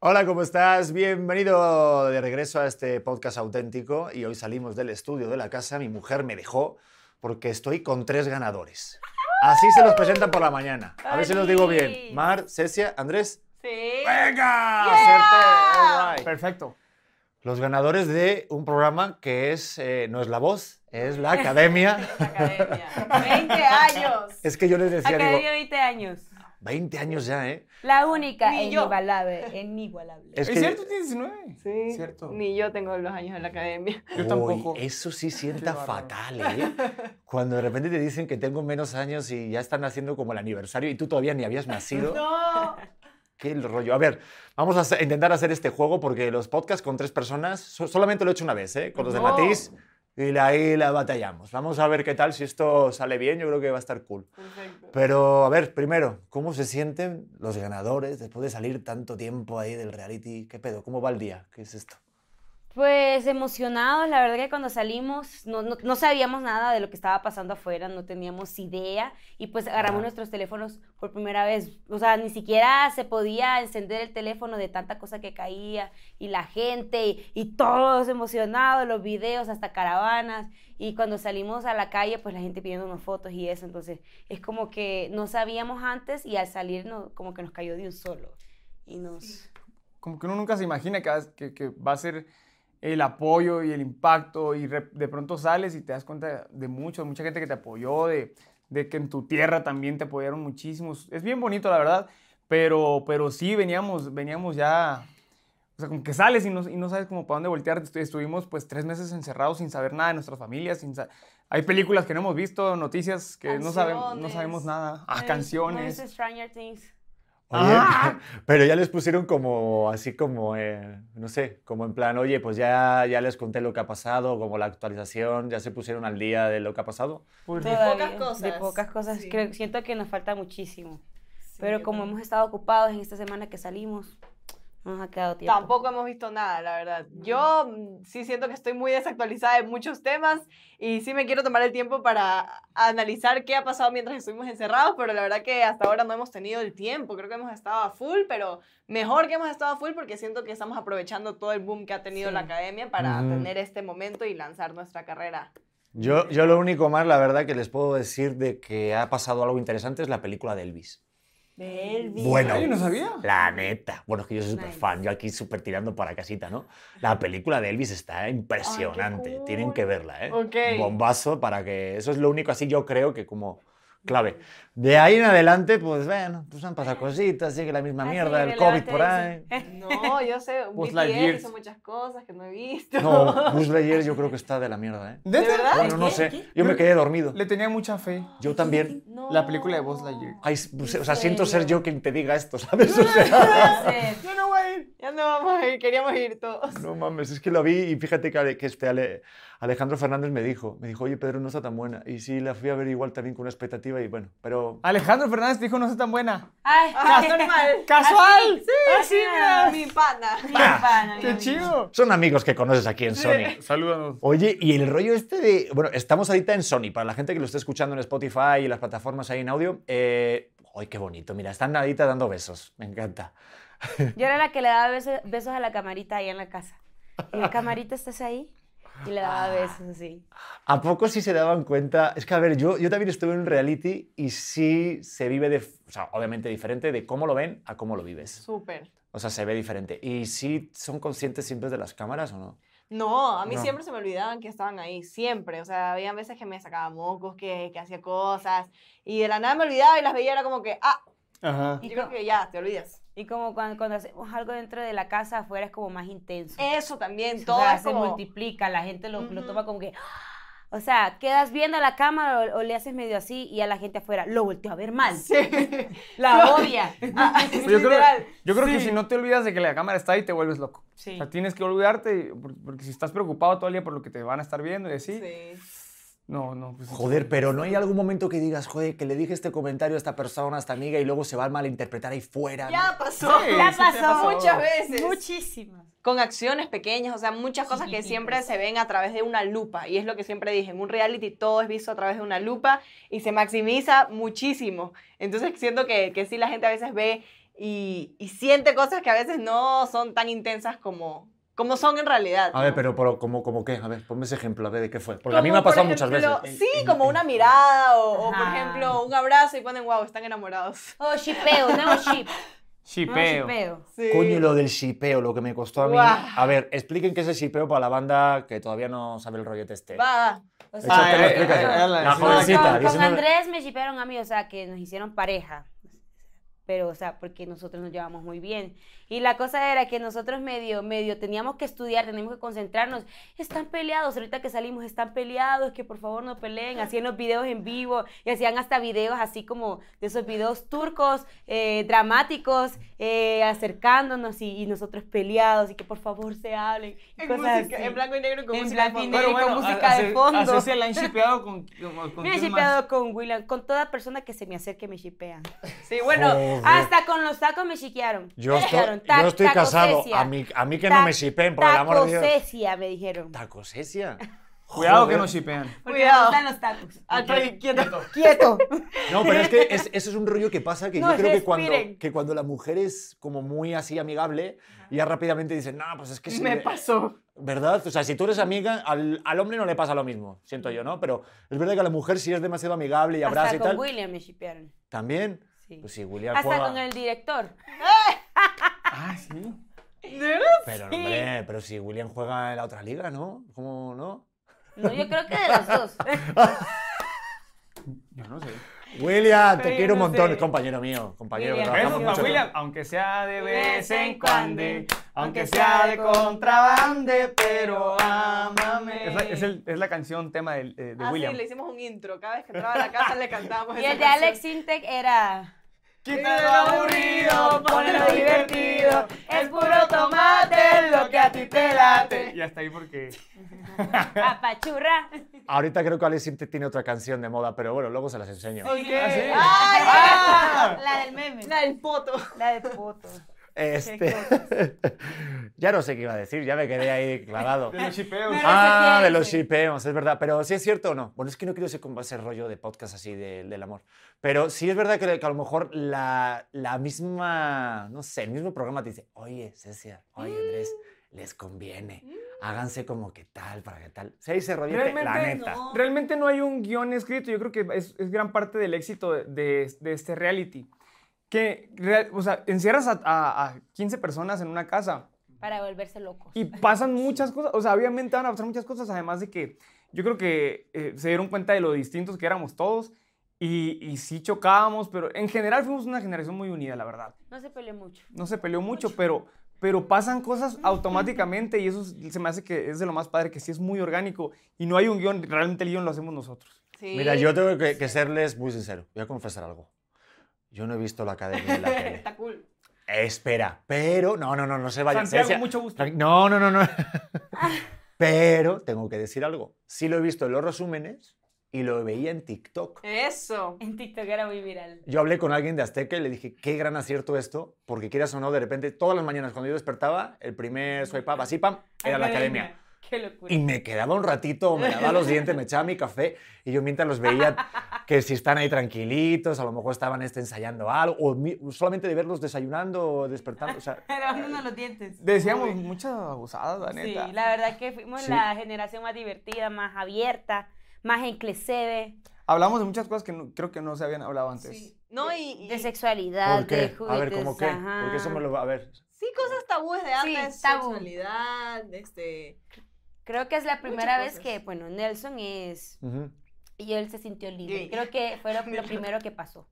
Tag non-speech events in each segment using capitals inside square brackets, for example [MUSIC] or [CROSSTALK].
Hola, ¿cómo estás? Bienvenido de regreso a este podcast auténtico y hoy salimos del estudio de la casa. Mi mujer me dejó porque estoy con tres ganadores. Así se los presentan por la mañana. A ver si los digo bien. Mar, Cecia, Andrés. Sí. ¡Venga! Acerté. All right. Perfecto. Los ganadores de un programa que es, eh, no es La Voz, es La Academia. [LAUGHS] Academia. 20 años. Es que yo les decía, Academia digo, 20 años. 20 años ya, ¿eh? La única Ni e yo. inigualable. Inigualable. Es ¿Es que- cierto? ¿Tienes 19? Sí. Cierto. Ni yo tengo los años en la academia. Yo Uy, tampoco. eso sí sienta bárbaro. fatal, ¿eh? [LAUGHS] Cuando de repente te dicen que tengo menos años y ya están haciendo como el aniversario y tú todavía ni habías nacido. No. Qué rollo. A ver, vamos a hacer- intentar hacer este juego porque los podcasts con tres personas so- solamente lo he hecho una vez, ¿eh? Con los de No. Matiz y ahí la batallamos. Vamos a ver qué tal, si esto sale bien, yo creo que va a estar cool. Perfecto. Pero, a ver, primero, ¿cómo se sienten los ganadores después de salir tanto tiempo ahí del reality? ¿Qué pedo? ¿Cómo va el día? ¿Qué es esto? Pues emocionados, la verdad que cuando salimos no, no- no sabíamos nada de lo que estaba pasando afuera, no teníamos idea y pues agarramos Ah. nuestros teléfonos por primera vez. O sea, ni siquiera se podía encender el teléfono de tanta cosa que caía y la gente y, y todos emocionados, los videos, hasta caravanas. Y cuando salimos a la calle, pues la gente pidiéndonos fotos y eso. Entonces es como que no sabíamos antes y al salir no- como que nos cayó de un solo. Y nos... Como que uno nunca se imagina que, que, que va a ser el apoyo y el impacto y de pronto sales y te das cuenta de mucho, de mucha gente que te apoyó, de, de que en tu tierra también te apoyaron muchísimos. Es bien bonito, la verdad, pero, pero sí veníamos, veníamos ya... O sea, como que sales y no, y no sabes como para dónde voltear. Estu- Estuvimos pues tres meses encerrados sin saber nada de nuestras familias. Sin Hay películas que no hemos visto, noticias que no, sabemos no sabemos nada. Ah, ¿No canciones. Stranger Things? Oye, Ah. [LAUGHS] pero ya les pusieron como, así como, eh, no sé, como en plan, oye, pues ya, ya les conté lo que ha pasado, como la actualización, ya se pusieron al día de lo que ha pasado. Pues, De pocas cosas. De pocas cosas. Sí. Creo, siento que nos falta muchísimo. Sí, Pero como también. hemos estado ocupados en esta semana que salimos, no nos ha quedado tiempo. Tampoco hemos visto nada, la verdad. Yo mm, sí siento que estoy muy desactualizada en muchos temas y sí me quiero tomar el tiempo para analizar qué ha pasado mientras estuvimos encerrados, pero la verdad que hasta ahora no hemos tenido el tiempo. Creo que hemos estado a full, pero mejor que hemos estado a full porque siento que estamos aprovechando todo el boom que ha tenido Sí. la academia para Ujú. tener este momento y lanzar nuestra carrera. Yo, yo lo único más, la verdad, que les puedo decir de que ha pasado algo interesante es la película de Elvis. De Elvis. Bueno. Ay, no sabía. La neta. Bueno, es que yo soy súper Nice. fan, yo aquí súper tirando para casita, ¿no? La película de Elvis está impresionante, cool. tienen que verla, ¿eh? Ok. Bombazo para que... Eso es lo único así yo creo que como clave. De ahí en adelante, pues bueno, pues han pasado cositas, sigue la misma Ah, sí, mierda, el COVID por ahí. [LAUGHS] No, yo sé, Buzz Lightyear. hizo muchas cosas que no he visto. No, Buzz Lightyear yo creo que está de la mierda, ¿eh? ¿De verdad? Bueno, no ¿Qué? sé, ¿Qué? yo me quedé dormido. Le tenía mucha fe. Yo también. No. La película de Buzz Lightyear. Ay, pues, o sea, ¿En siento ser yo quien te diga esto, ¿sabes? O sea, Yo no voy a ir. Ya no vamos a ir, queríamos ir todos. no mames, es que lo vi y fíjate que, que este Ale- Alejandro Fernández me dijo, me dijo, oye, Pedro, no está tan buena. Y sí, la fui a ver igual también con una expectativa y bueno, pero... Alejandro Fernández dijo no está tan buena. Ay, Ah, normal. [LAUGHS] ¡Casual! Sí, así mira. Mi pana. mi pana, ¡Qué chido! Son amigos que conoces aquí en Sony. Salúdanos. Oye, y el rollo este de... Bueno, estamos ahorita en Sony, para la gente que lo esté escuchando en Spotify y las plataformas ahí en audio. Eh... ¡Ay, qué bonito! Mira, están ahorita dando besos. Me encanta. Yo era la que le daba besos, besos a la camarita ahí en la casa. Y la camarita, ¿estás ahí? Y le daba besos así. ¿A poco sí se daban cuenta? Es que, a ver, yo, yo también estuve en un reality y sí se vive de... O sea, obviamente diferente de cómo lo ven a cómo lo vives. Súper. O sea, se ve diferente. ¿Y sí son conscientes siempre de las cámaras o no? No, a mí No. siempre se me olvidaban que estaban ahí, siempre. O sea, había veces que me sacaba mocos, que, que hacía cosas, y de la nada me olvidaba y las veía, era como que, ah, Ajá. yo creo que ya, te olvidas. Y como cuando, cuando hacemos algo dentro de la casa, afuera es como más intenso. Eso también, O todo sea, es se como... multiplica, la gente lo, lo toma como que... O sea, quedas viendo a la cámara o, o le haces medio así y a la gente afuera lo volteó a ver mal. Sí. [LAUGHS] La [LAUGHS] odia. [LAUGHS] Ah, yo creo, yo creo que si no te olvidas de que la cámara está ahí, te vuelves loco. Sí. O sea, tienes que olvidarte, por- porque si estás preocupado todo el día por lo que te van a estar viendo y así, Sí. No, no. Pues, Joder, pero ¿no hay algún momento que digas, joder, que le dije este comentario a esta persona, a esta amiga y luego se va a malinterpretar ahí fuera? Ya pasó. Sí, Ya sí pasó. Muchas veces. Muchísimas. con acciones pequeñas, o sea, muchas cosas que siempre se ven a través de una lupa. Y es lo que siempre dije, en un reality todo es visto a través de una lupa y se maximiza muchísimo. Entonces siento que, que sí la gente a veces ve y, y siente cosas que a veces no son tan intensas como, como son en realidad. A ver, ¿no? pero, pero como, como qué, a ver, ponme ese ejemplo, a ver de qué fue. Porque a mí me ha pasado muchas ejemplo, veces. Sí, como una mirada o, o, por ejemplo, un abrazo y ponen, wow, están enamorados. [LAUGHS] Oh, shipeo, nuevo ship. Shipeo. shipeo. Sí. Coño, lo del shipeo, lo que me costó a mí. A ver, expliquen qué es el shipeo para la banda que todavía no sabe el rollete este. Va. O Ah, eh, eh, eh, La jovencita, con- con 19. Andrés me shipearon a mí, o sea, que nos hicieron pareja. Pero, o sea, porque nosotros nos llevamos muy bien. Y la cosa era que nosotros medio, medio teníamos que estudiar, teníamos que concentrarnos. Están peleados, ahorita que salimos, están peleados, que por favor no peleen. Hacían los videos en vivo y hacían hasta videos así como de esos videos turcos, eh, dramáticos, eh, acercándonos y, y nosotros peleados y que por favor se hablen. En, cosas música, así. en blanco y negro con En música de blanco y fondo. negro. Pero con bueno, música a- de fondo. Ceci la han shipeado con, con, [LAUGHS] con Me más? shipeado con William, con toda persona que se me acerque me shipean. Sí, bueno, Hasta con los tacos me chiquearon. Yo Me estoy, dijeron, "Ta- yo estoy casado. A mí, a mí que no me shipen, por el amor de Dios. Tacocesia, me dijeron. Tacosesia. Cuidado que Joder. nos shipean. Porque Cuidado. me gustan los tacos. y quieto. Quieto. [LAUGHS] No, pero es que es- [LAUGHS] eso es un rollo que pasa que No, yo creo que cuando, que cuando la mujer es como muy así amigable, ya rápidamente dicen, no, pues es que sí. Me pasó. ¿Verdad? O sea, si tú eres amiga, al, al hombre no le pasa lo mismo, siento yo, ¿no? Pero es verdad que a la mujer si es demasiado amigable y abraza Hasta y con tal, William me shipearon. también. Sí. Pues William Hasta juega- con el director. Ah, sí. Pero, hombre, pero si William juega en la otra liga, ¿no? ¿Cómo no? No, yo creo que de los dos. [LAUGHS] Yo no sé. William, te Pero quiero un no montón, sé. compañero mío, compañero que para mucho. William, aunque sea de vez en cuando, aunque sea de de contrabande, pero ámame. Es la, es el- es la canción tema de, de- Ah, William. sí, le hicimos un intro. Cada vez que entraba a la casa le cantábamos Y esa el de. Alex Intec era. Lo aburrido, ponle lo divertido. Es puro tomate lo que a ti te late. Y hasta ahí porque... [LAUGHS] Apachurra. Ahorita creo que Sintek tiene otra canción de moda, pero bueno, luego se las enseño. Ok. ¿Ah, sí? ¡Ay! Ah. La del meme. La del poto. La de foto. Este... [LAUGHS] ya no sé qué iba a decir, ya me quedé ahí [LAUGHS] clavado. De los shipeos. Pero- Ah, de los tiene, shipeos, es verdad. Pero sí es cierto o no. Bueno, es que no quiero ser como ese rollo de podcast así de- del amor. Pero sí es verdad que, que a lo mejor la, la misma, no sé, el mismo programa te dice, oye, Cecia, oye, Andrés, les conviene. Háganse como que tal, para que tal. Se dice rollete, la Realmente neta. no. Realmente no hay un guion escrito. Yo creo que es, es gran parte del éxito de, de- de este reality. Que, o sea, encierras a, a- a 15 personas en una casa Para volverse locos. y pasan muchas cosas. O sea, obviamente van a pasar muchas cosas. Además de que yo creo que eh, se dieron cuenta de lo distintos que éramos todos. Y, y sí chocábamos, pero en general fuimos una generación muy unida, la verdad. No se peleó mucho. No se peleó mucho, pero, pero pasan cosas automáticamente y eso es- se me hace que es de lo más padre, que sí es muy orgánico y no hay un guion, realmente el guion lo hacemos nosotros. Sí. Mira, yo tengo que, que serles muy sincero. Voy a confesar algo. Yo no he visto la [LAUGHS] academia de la tele. Está cool. Espera, pero. No, no, no, no se vayan. Santiago, Cecia. mucho gusto. No, no, no, no. [LAUGHS] Pero tengo que decir algo. Sí lo he visto en los resúmenes y lo veía en TikTok. Eso. En TikTok era muy viral. Yo hablé con alguien de Azteca y le dije, qué gran acierto esto, porque quieras o no, de repente, todas las mañanas cuando yo despertaba, el primer swipe up, así, pam, era la academia. Qué locura. Y me quedaba un ratito, me lavaba los dientes, me echaba mi café y yo mientras los veía que si están ahí tranquilitos, a lo mejor estaban este, ensayando algo, o mi- solamente de verlos desayunando o despertando, o sea, [LAUGHS] Lavándonos los dientes. Decíamos muchas abusadas, la Sí, neta. la verdad que fuimos Sí. la generación más divertida, más abierta, más enclesebe, Hablamos de muchas cosas que no- creo que no se habían hablado antes. Sí. No, y, y- de sexualidad, ¿por qué? de A ver, juguetes. ¿cómo qué? ajá. Porque eso me lo va a ver. sí, cosas tabúes de Sí, antes. tabú. Sexualidad, este... Creo que es la primera vez que, bueno, Nelson es... Ujú. Y él se sintió libre. Gay. Creo que fue lo, [LAUGHS] lo primero que pasó.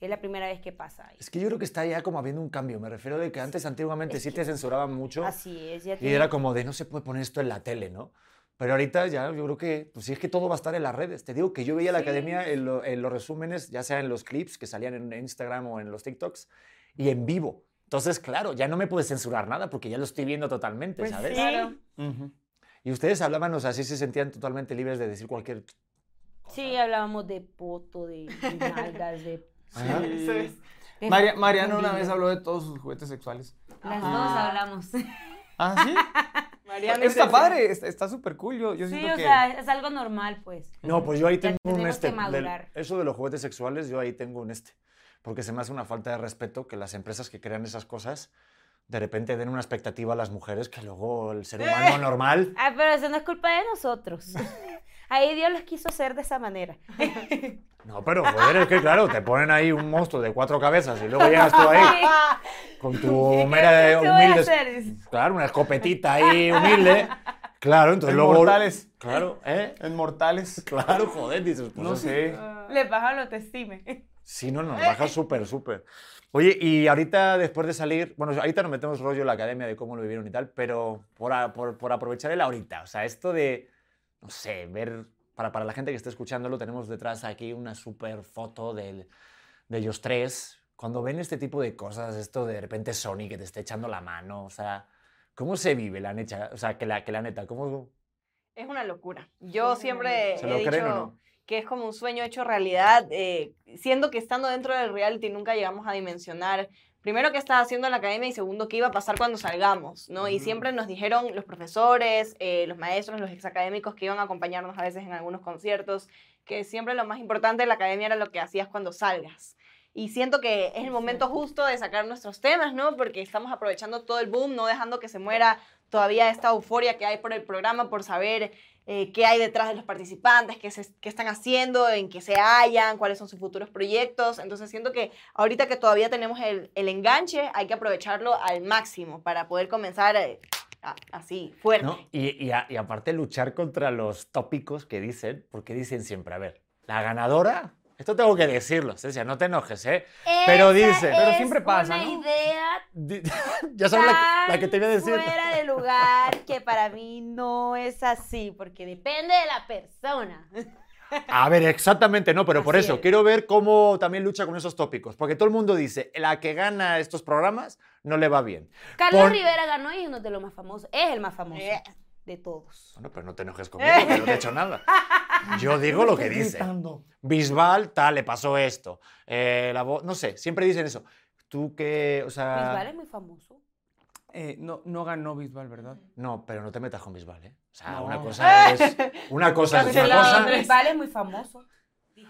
Es la primera vez que pasa. ahí. Es que yo creo que está ya como habiendo un cambio. Me refiero de que antes, antiguamente, Es sí que- te censuraban mucho Así es. Ya y tiene- era como de no se puede poner esto en la tele, ¿no? Pero ahorita ya yo creo que, pues sí es que todo va a estar en las redes. Te digo que yo veía la Sí. academia en, lo- en los resúmenes, ya sea en los clips que salían en Instagram o en los TikToks, y en vivo. Entonces, claro, ya no me puedes censurar nada porque ya lo estoy viendo totalmente, Pues ¿sabes? sí. Claro. Ujú. Y ustedes hablaban, o sea, sí se sentían totalmente libres de decir cualquier... Sí, hablábamos de poto, de, de [LAUGHS] nalgas, de... Sí. Eso es. de María- Mariana una vez habló de todos sus juguetes sexuales. Las Ajá. dos hablamos. ¿Ah, sí? [LAUGHS] Mariana está padre, está está súper cool. Yo, yo Sí, siento o que... sea, es algo normal, pues. No, pues yo ahí Ya tengo un este. del- eso de los juguetes sexuales, yo ahí tengo un este. porque se me hace una falta de respeto que las empresas que crean esas cosas de repente den una expectativa a las mujeres que luego el ser [LAUGHS] humano normal... Ah, pero eso no es culpa de nosotros. [LAUGHS] Ahí Dios los quiso hacer de esa manera. [LAUGHS] No, pero joder, es que claro, te ponen ahí un monstruo de cuatro cabezas y luego llegas tú ahí con tu mera ¿Qué voy a humilde... Claro, una escopetita ahí humilde. Claro, entonces En luego... mortales. Claro, ¿eh? En mortales. Claro, joder, dices, pues No sé. Le baja la autoestima. Sí, no, nos baja súper, súper. Oye, y ahorita después de salir, bueno, ahorita nos metemos rollo en la academia de cómo lo vivieron y tal, pero por, a- por, por aprovechar el ahorita, o sea, esto de, no sé, ver, para, para la gente que esté escuchándolo, tenemos detrás aquí una súper foto del- de ellos tres. Cuando ven este tipo de cosas, esto de repente Sony que te esté echando la mano, o sea, ¿cómo se vive la neta? O sea, que la, que la neta, ¿cómo Es una locura. Yo siempre se he lo dicho creen o no? Que es como un sueño hecho realidad, eh, siendo que estando dentro del reality nunca llegamos a dimensionar, primero, qué estaba haciendo en la academia y segundo, qué iba a pasar cuando salgamos, ¿no? Y siempre nos dijeron los profesores, eh, los maestros, los exacadémicos que iban a acompañarnos a veces en algunos conciertos, que siempre lo más importante de la academia era lo que hacías cuando salgas. Y siento que es el momento justo de sacar nuestros temas, ¿no? Porque estamos aprovechando todo el boom, no dejando que se muera todavía esta euforia que hay por el programa, por saber eh, qué hay detrás de los participantes, qué, se- qué están haciendo, en qué se hallan, cuáles son sus futuros proyectos. Entonces siento que ahorita que todavía tenemos el, el enganche, hay que aprovecharlo al máximo para poder comenzar eh, así, fuerte. Y, y aparte luchar contra los tópicos que dicen, porque dicen siempre, a ver, la ganadora, esto tengo que decirlo, Cecia, no te enojes, ¿eh? Pero dice- Pero siempre pasa, una ¿no? idea [LAUGHS] ya sabes la, que- la que te voy a decir. fuera de lugar que para mí no es así, porque depende de la persona. A ver, exactamente, no, pero por eso, es. quiero ver cómo también lucha con esos tópicos, porque todo el mundo dice, la que gana estos programas no le va bien. Carlos Rivera ganó y es uno de los más famosos, es el más famoso Eh. de todos. Bueno, pero no te enojes conmigo, que no te he hecho nada. [LAUGHS] Yo [LAUGHS] digo lo que dice. Bisbal, tal, le pasó esto. Eh, la no sé, siempre dicen eso. Tú que, o sea... Bisbal es muy famoso. Eh, no, no ganó Bisbal, ¿verdad? No, pero no te metas con Bisbal, ¿eh? O sea, No. una cosa es una [LAUGHS] cosa es una cosa. Bisbal es muy famoso.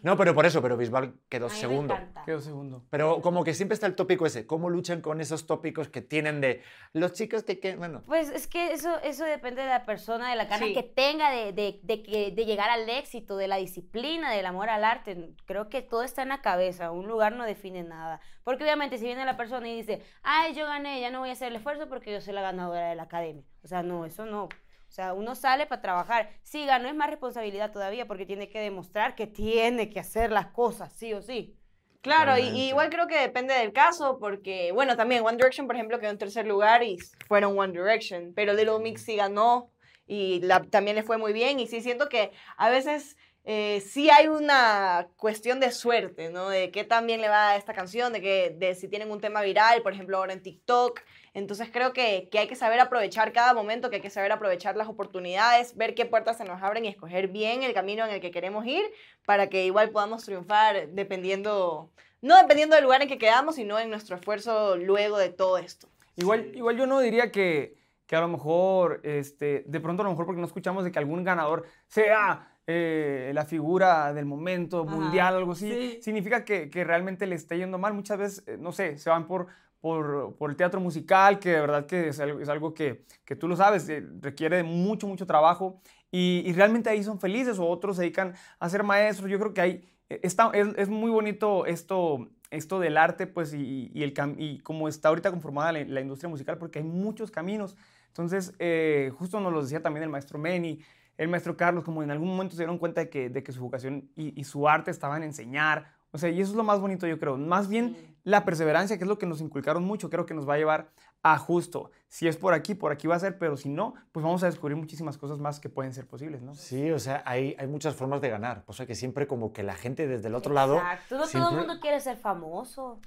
No, pero por eso, pero Bisbal quedó segundo. Quedó segundo. Pero como que siempre está el tópico ese, ¿cómo luchan con esos tópicos que tienen de los chicos que, que bueno, Pues es que eso, eso depende de la persona, de la Sí. que tenga de, de, de que, de llegar al éxito, de la disciplina, del amor al arte. Creo que todo está en la cabeza, un lugar no define nada. Porque obviamente si viene la persona y dice, ay, yo gané, ya no voy a hacer el esfuerzo porque yo soy la ganadora de la academia. O sea, no, eso no. O sea, uno sale para trabajar. Si ganó es más responsabilidad todavía porque tiene que demostrar que tiene que hacer las cosas, sí o sí. Claro, y, y igual creo que depende del caso, porque, bueno, también One Direction, por ejemplo, quedó en tercer lugar y fueron One Direction, pero Little Mix sí ganó y la- también le fue muy bien, y sí siento que a veces eh, sí hay una cuestión de suerte, ¿no? De qué tan bien le va a esta canción, de, que, de si tienen un tema viral, por ejemplo, ahora en TikTok. Entonces creo que, que hay que saber aprovechar cada momento, que hay que saber aprovechar las oportunidades, ver qué puertas se nos abren y escoger bien el camino en el que queremos ir para que igual podamos triunfar dependiendo, no dependiendo del lugar en que quedamos, sino en nuestro esfuerzo luego de todo esto. Igual, igual yo no diría que, que a lo mejor, este, de pronto a lo mejor porque no escuchamos de que algún ganador sea eh, la figura del momento Ajá, mundial, algo así, sí. significa que, que realmente le está yendo mal. Muchas veces, eh, no sé, se van por, por, por el teatro musical, que de verdad que es algo, es algo que, que tú lo sabes, eh, requiere mucho, mucho trabajo y, y realmente ahí son felices o otros se dedican a ser maestros. Yo creo que hay, está, es, es muy bonito esto, esto del arte, pues, y, y el, cam- y como está ahorita conformada la, la industria musical, porque hay muchos caminos. Entonces, eh, justo nos lo decía también el maestro Meni, el maestro Carlos, como en algún momento se dieron cuenta de que, de que su vocación y, y su arte estaban en enseñar. O sea, y eso es lo más bonito, yo creo. Más bien la perseverancia, que es lo que nos inculcaron mucho, creo que nos va a llevar a justo. Si es por aquí, por aquí va a ser, pero si no, pues vamos a descubrir muchísimas cosas más que pueden ser posibles, ¿no? Sí, o sea, hay, hay muchas formas de ganar. O sea, que siempre como que la gente desde el otro lado... Exacto. No todo el mundo quiere ser famoso.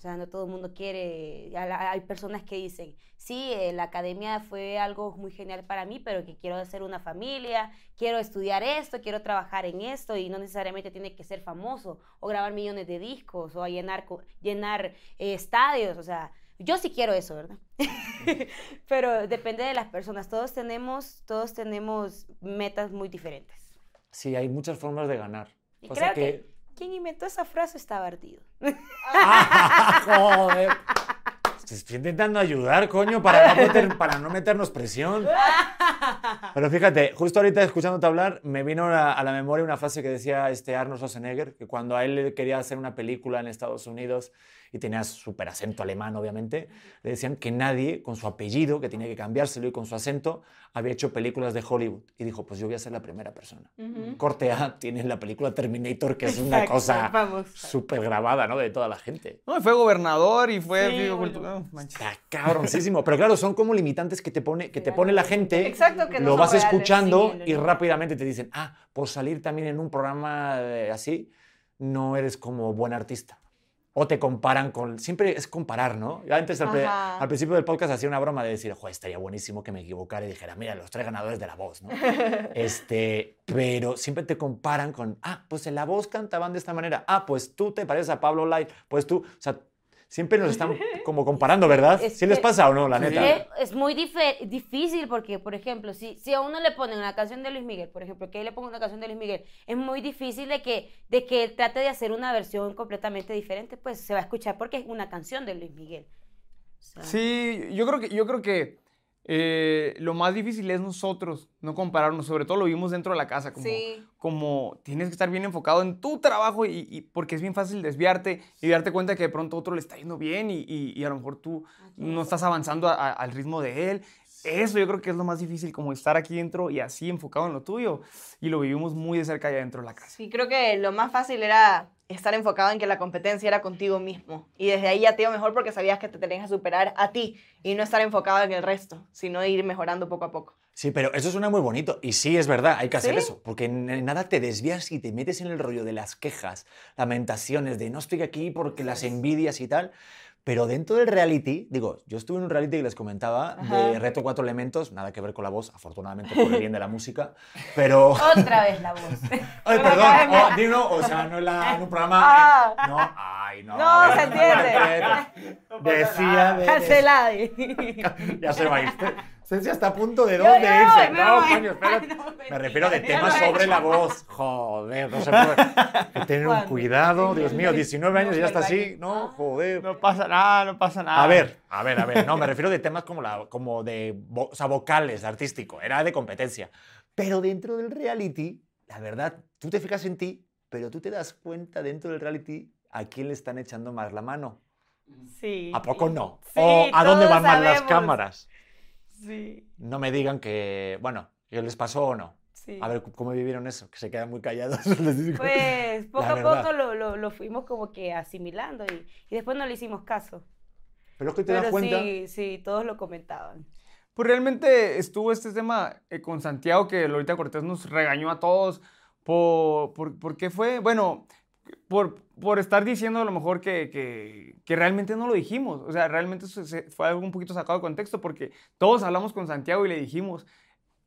O sea, no todo el mundo quiere. Hay personas que dicen, sí, eh, la academia fue algo muy genial para mí, pero que quiero hacer una familia, quiero estudiar esto, quiero trabajar en esto y no necesariamente tiene que ser famoso o grabar millones de discos o llenar, llenar eh, estadios. O sea, yo sí quiero eso, ¿verdad? [LAUGHS] pero depende de las personas. Todos tenemos, todos tenemos metas muy diferentes. Sí, hay muchas formas de ganar. Y O sea creo que, quien inventó esa frase estaba ardido. Ah, joder. Estoy intentando ayudar, coño, para no, meter- para no meternos presión. [LAUGHS] [LAUGHS] Pero fíjate, justo ahorita escuchándote hablar, me vino a, a la memoria una frase que decía este Arnold Schwarzenegger, que cuando a él le quería hacer una película en Estados Unidos y tenía súper acento alemán, obviamente, le decían que nadie con su apellido, que tenía que cambiárselo y con su acento, había hecho películas de Hollywood. Y dijo, pues yo voy a ser la primera persona. Ujú. Corte A tiene la película Terminator, que es una Exacto, cosa súper grabada, ¿no? De toda la gente. No, y fue gobernador y fue... Sí, figo bueno. no. Está cabroncísimo. Pero claro, son como limitantes que te pone, que te pone la gente. Exacto, que no lo son vas reales. escuchando sí, y rápidamente te dicen, ah, por salir también en un programa así, no eres como buen artista. O te comparan con... Siempre es comparar, ¿no? Yo antes, al principio del podcast, hacía una broma de decir, joder, estaría buenísimo que me equivocara y dijera, mira, los tres ganadores de La Voz, ¿no? [LAUGHS] este, pero siempre te comparan con, ah, pues en La Voz cantaban de esta manera. Ah, pues tú te pareces a Pablo Light. Pues tú, o sea, siempre nos están [LAUGHS] como comparando, ¿verdad? Es ¿Sí les pasa o no, la neta? Es, es muy difícil porque, por ejemplo, si, si a uno le ponen una canción de Luis Miguel, por ejemplo, que ahí le pongo una canción de Luis Miguel, es muy difícil de que, de que él trate de hacer una versión completamente diferente, pues se va a escuchar porque es una canción de Luis Miguel. O sea, Sí, yo creo que, yo creo que eh, lo más difícil es nosotros, no compararnos, sobre todo lo vimos dentro de la casa, como, Sí. como tienes que estar bien enfocado en tu trabajo y, y- porque es bien fácil desviarte y darte cuenta que de pronto otro le está yendo bien y, y- y a lo mejor tú no estás avanzando a- a- al ritmo de él. Eso yo creo que es lo más difícil, como estar aquí dentro y así enfocado en lo tuyo. Y lo vivimos muy de cerca allá dentro de la casa. Sí, creo que lo más fácil era estar enfocado en que la competencia era contigo mismo. Y desde ahí ya te iba mejor porque sabías que te tenías que superar a ti y no estar enfocado en el resto, sino ir mejorando poco a poco. Sí, pero eso suena muy bonito. Y sí, es verdad, hay que hacer ¿Sí? eso. Porque en en nada te desvías y te metes en el rollo de las quejas, lamentaciones, de no estoy aquí porque las envidias y tal. Pero dentro del reality, digo, yo estuve en un reality que les comentaba de Ajá. Reto Cuatro Elementos, nada que ver con la voz, afortunadamente [LAUGHS] por el bien de la música, pero... [LAUGHS] Otra vez la voz. [LAUGHS] Ay, perdón, oh, digo, o sea, no en, la- en un programa... Ah. eh, no, ay, no. No, ver, se entiende. Decía de... Cancelada. Ya se va a ir. Ceci está a punto de Yo- dónde yo irse. voy, me no, voy. coño, espérate. Ay, no, me refiero de temas sobre la voz. Joder, no se puede. Hay que tener un cuidado. Dios mío, 19 años y ya está así. Ah. No, joder. No pasa nada, no pasa nada. A ver, a ver, a ver. No, me refiero de temas como, la, como de vo- o sea, vocales, artístico. Era de competencia. Pero dentro del reality, la verdad, tú te fijas en ti, pero tú te das cuenta dentro del reality a quién le están echando más la mano. Sí. ¿A poco no? Sí, ¿O a dónde van más las cámaras? Sí, No me digan que, bueno, que les pasó o no. sí. A ver cómo vivieron eso, que se quedan muy callados. [LAUGHS] les digo. Pues poco a poco lo, lo, lo fuimos como que asimilando y, y después no le hicimos caso. Pero es que te das cuenta. sí, sí, todos lo comentaban. Pues realmente estuvo este tema eh, con Santiago que Lolita Cortés nos regañó a todos por, por, por qué fue, bueno, por, por estar diciendo a lo mejor que, que, que realmente no lo dijimos. O sea, realmente fue algo un poquito sacado de contexto porque todos hablamos con Santiago y le dijimos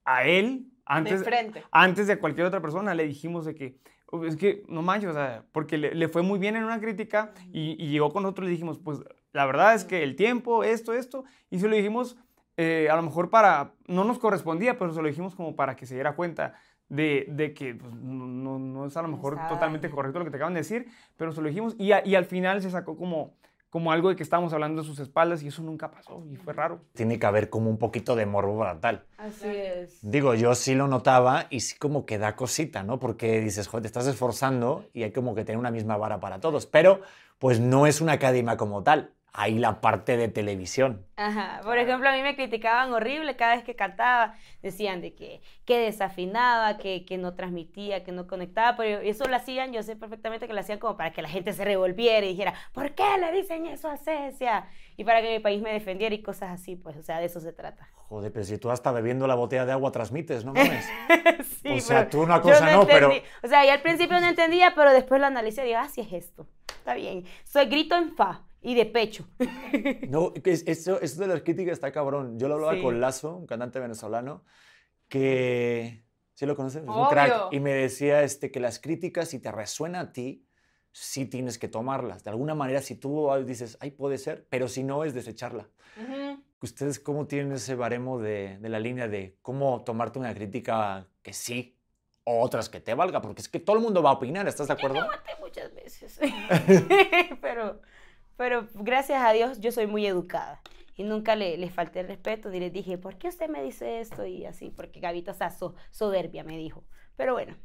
a él, antes, de antes de cualquier otra persona, le dijimos de que, "Oh, es que no manches, o sea, porque le, le fue muy bien en una crítica y, y llegó con nosotros y le dijimos, pues la verdad es que el tiempo, esto, esto, y se lo dijimos eh, a lo mejor para, no nos correspondía, pero se lo dijimos como para que se diera cuenta de, de que pues, no, no- no es a lo mejor totalmente correcto lo que te acaban de decir, pero se lo dijimos y, a- y al final se sacó como, como algo de que estábamos hablando de sus espaldas y eso nunca pasó y fue raro. Tiene que haber como un poquito de morbo para tal. Así es. Digo, yo sí lo notaba y sí como que da cosita, ¿no? Porque dices, joder, te estás esforzando y hay como que tener una misma vara para todos. Pero, pues no es una academia como tal. Hay la parte de televisión. Ajá. Por ejemplo, a mí me criticaban horrible cada vez que cantaba. Decían de que, que desafinaba, que, que no transmitía, que no conectaba. Pero eso lo hacían, yo sé perfectamente que lo hacían como para que la gente se revolviera y dijera, ¿por qué le dicen eso a Cecia? Y para que mi país me defendiera y cosas así, pues, o sea, de eso se trata. Joder, pero si tú hasta bebiendo la botella de agua transmites, ¿no mames? [LAUGHS] Sí, O sea, pero tú una cosa no, pero- entendí. O sea, yo al principio no entendía, pero después lo analicé y digo, ah, sí es esto. Está bien. Soy grito en fa y de pecho. [LAUGHS] No, que es- eso, eso de las críticas está cabrón. Yo lo hablaba Sí. con Lazo, un cantante venezolano, que... ¿Sí lo conoces? Es un crack. Y me decía este, que las críticas, si te resuena a ti, sí tienes que tomarlas. De alguna manera, si tú dices, ay, puede ser, pero si no, es desecharla. Ujú. ¿Ustedes cómo tienen ese baremo de, de la línea de cómo tomarte una crítica que sí o otras que te valga, porque es que todo el mundo va a opinar, ¿estás de acuerdo? aguanté muchas veces. [LAUGHS] [LAUGHS] pero, pero gracias a Dios yo soy muy educada. Y nunca le, le falté el respeto, ni les dije, ¿por qué usted me dice esto? Y así, porque Gavita está so- soberbia, me dijo. Pero bueno,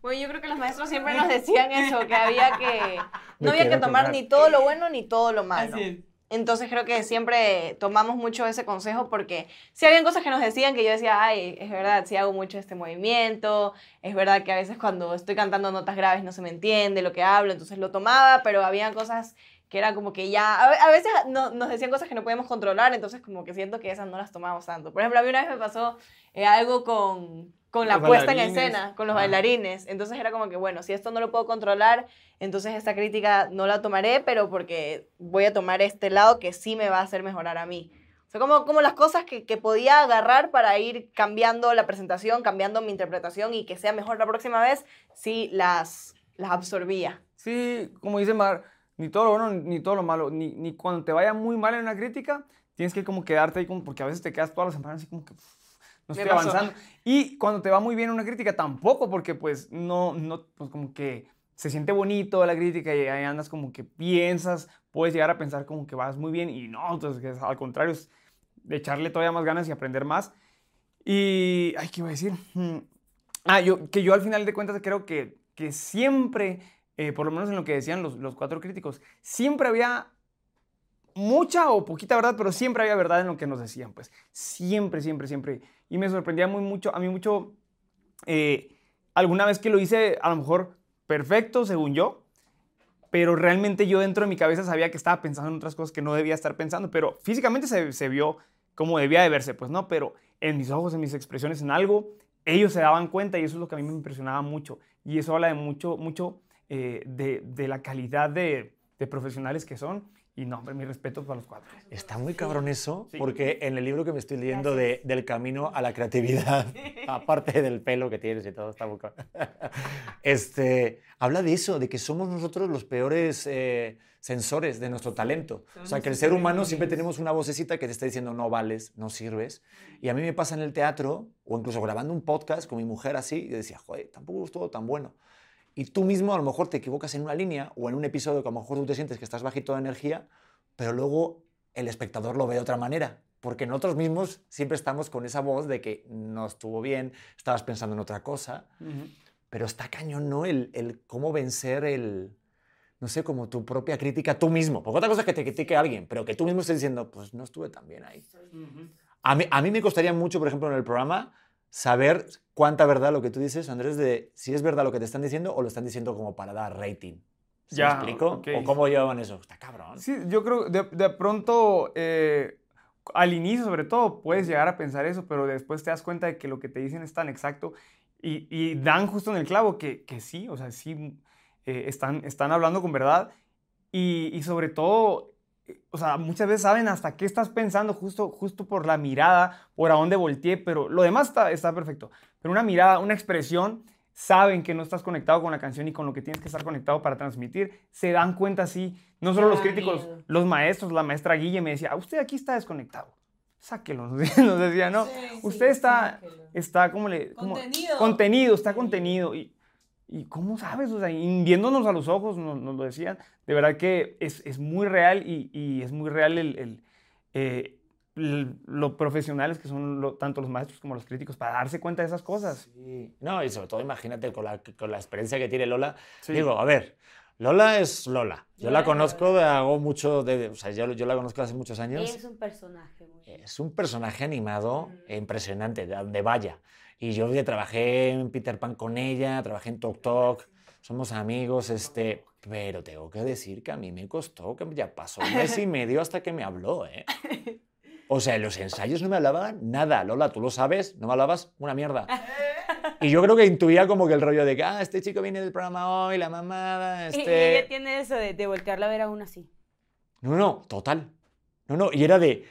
Bueno, yo creo que los maestros siempre nos decían eso, que había que... [LAUGHS] No había que tomar ni todo lo bueno ni todo lo malo. Así es. Entonces creo que siempre tomamos mucho ese consejo porque si habían cosas que nos decían que yo decía, ay, es verdad, si hago mucho este movimiento, es verdad que a veces cuando estoy cantando notas graves no se me entiende lo que hablo, entonces lo tomaba, pero había cosas que era como que ya, a, veces no- nos decían cosas que no podíamos controlar, entonces como que siento que esas no las tomábamos tanto. Por ejemplo, a mí una vez me pasó eh, algo con, con la Los puesta en escena, con los Ah. bailarines, entonces era como que, bueno, si esto no lo puedo controlar, entonces esta crítica no la tomaré, pero porque voy a tomar este lado que sí me va a hacer mejorar a mí. O sea, como, como las cosas que, que podía agarrar para ir cambiando la presentación, cambiando mi interpretación y que sea mejor la próxima vez, sí las, las absorbía. Sí, como dice Mar, ni todo lo bueno ni todo lo malo, ni, ni cuando te vaya muy mal en una crítica, tienes que como quedarte ahí, como, porque a veces te quedas todas las semanas así como que "Uf, no estoy avanzando. Y cuando te va muy bien en una crítica, tampoco, porque pues no, no, pues como que se siente bonito la crítica y ahí andas como que piensas, puedes llegar a pensar como que vas muy bien y no, entonces al contrario, es de echarle todavía más ganas y aprender más. Y, ay, ¿qué iba a decir? Hmm. Ah, yo, que yo al final de cuentas creo que, que siempre, eh, por lo menos en lo que decían los, los cuatro críticos, siempre había mucha o poquita verdad, pero siempre había verdad en lo que nos decían, pues. Siempre, siempre, siempre. Y me sorprendía muy mucho, a mí mucho, eh, alguna vez que lo hice, a lo mejor perfecto, según yo, pero realmente yo dentro de mi cabeza sabía que estaba pensando en otras cosas que no debía estar pensando, pero físicamente se, se vio como debía de verse, pues no, pero en mis ojos, en mis expresiones, en algo, ellos se daban cuenta y eso es lo que a mí me impresionaba mucho. Y eso habla de mucho, mucho eh, de, de la calidad de, de profesionales que son. Y no, hombre, mi respeto para los cuatro. Está muy cabrón eso, Sí. porque en el libro que me estoy leyendo de, del camino a la creatividad, [LAUGHS] aparte del pelo que tienes y todo, está muy cabrón. [LAUGHS] este, habla de eso, de que somos nosotros los peores eh, sensores de nuestro talento. O sea, que el ser humano siempre tenemos una vocecita que te está diciendo no vales, no sirves. Y a mí me pasa en el teatro, o incluso grabando un podcast con mi mujer así, y decía, joder, tampoco estuvo tan bueno. Y tú mismo a lo mejor te equivocas en una línea o en un episodio que a lo mejor tú te sientes que estás bajito de energía, pero luego el espectador lo ve de otra manera. Porque nosotros mismos siempre estamos con esa voz de que no estuvo bien, estabas pensando en otra cosa. Pero está cañón, ¿no? El, el cómo vencer el, no sé, como tu propia crítica tú mismo. Porque otra cosa es que te critique alguien, pero que tú mismo estés diciendo, pues no estuve tan bien ahí. A mí, a mí me costaría mucho, por ejemplo, en el programa, saber cuánta verdad lo que tú dices, Andrés, de si es verdad lo que te están diciendo o lo están diciendo como para dar rating. ¿Se Ya, me explico? ok. ¿O cómo llevaban eso? Está cabrón. Sí, yo creo de, de pronto, eh, al inicio sobre todo, puedes llegar a pensar eso, pero después te das cuenta de que lo que te dicen es tan exacto y, y dan justo en el clavo que, que sí, o sea, sí, eh, están, están hablando con verdad y, y sobre todo, o sea, muchas veces saben hasta qué estás pensando justo, justo por la mirada, por a dónde volteé, pero lo demás está, está perfecto. Pero una mirada, una expresión, saben que no estás conectado con la canción y con lo que tienes que estar conectado para transmitir, se dan cuenta así, no solo los críticos, miedo. los maestros, la maestra Guille me decía, "Ah, usted aquí está desconectado, sáquelo, [LAUGHS] nos decía, no, usted está, está como le... como- Contenido. contenido, está contenido. Y, ¿Y cómo sabes? O sea, viéndonos a los ojos, nos, nos lo decían. De verdad que es, es muy real y, y es muy real el, el, eh, el- lo profesionales que son lo- tanto los maestros como los críticos para darse cuenta de esas cosas. Sí. No, y sobre todo imagínate con la, con la experiencia que tiene Lola. Sí. Digo, a ver, Lola es Lola. Yo la conozco, hago mucho de, o sea, yo, yo la conozco hace muchos años. Es un personaje muy Es un personaje animado e impresionante, de donde vaya. Y yo que trabajé en Peter Pan con ella, trabajé en Tok Tok, somos amigos, este, pero tengo que decir que a mí me costó, que ya pasó un mes y medio hasta que me habló, ¿eh? O sea, en los ensayos no me hablaba nada. Lola, tú lo sabes, no me hablabas una mierda. Y yo creo que intuía como que el rollo de que, ah, este chico viene del programa hoy, la mamada, Y- Y este... ella tiene eso de, de voltearla a ver a uno así. No, no, total. No, no, y era de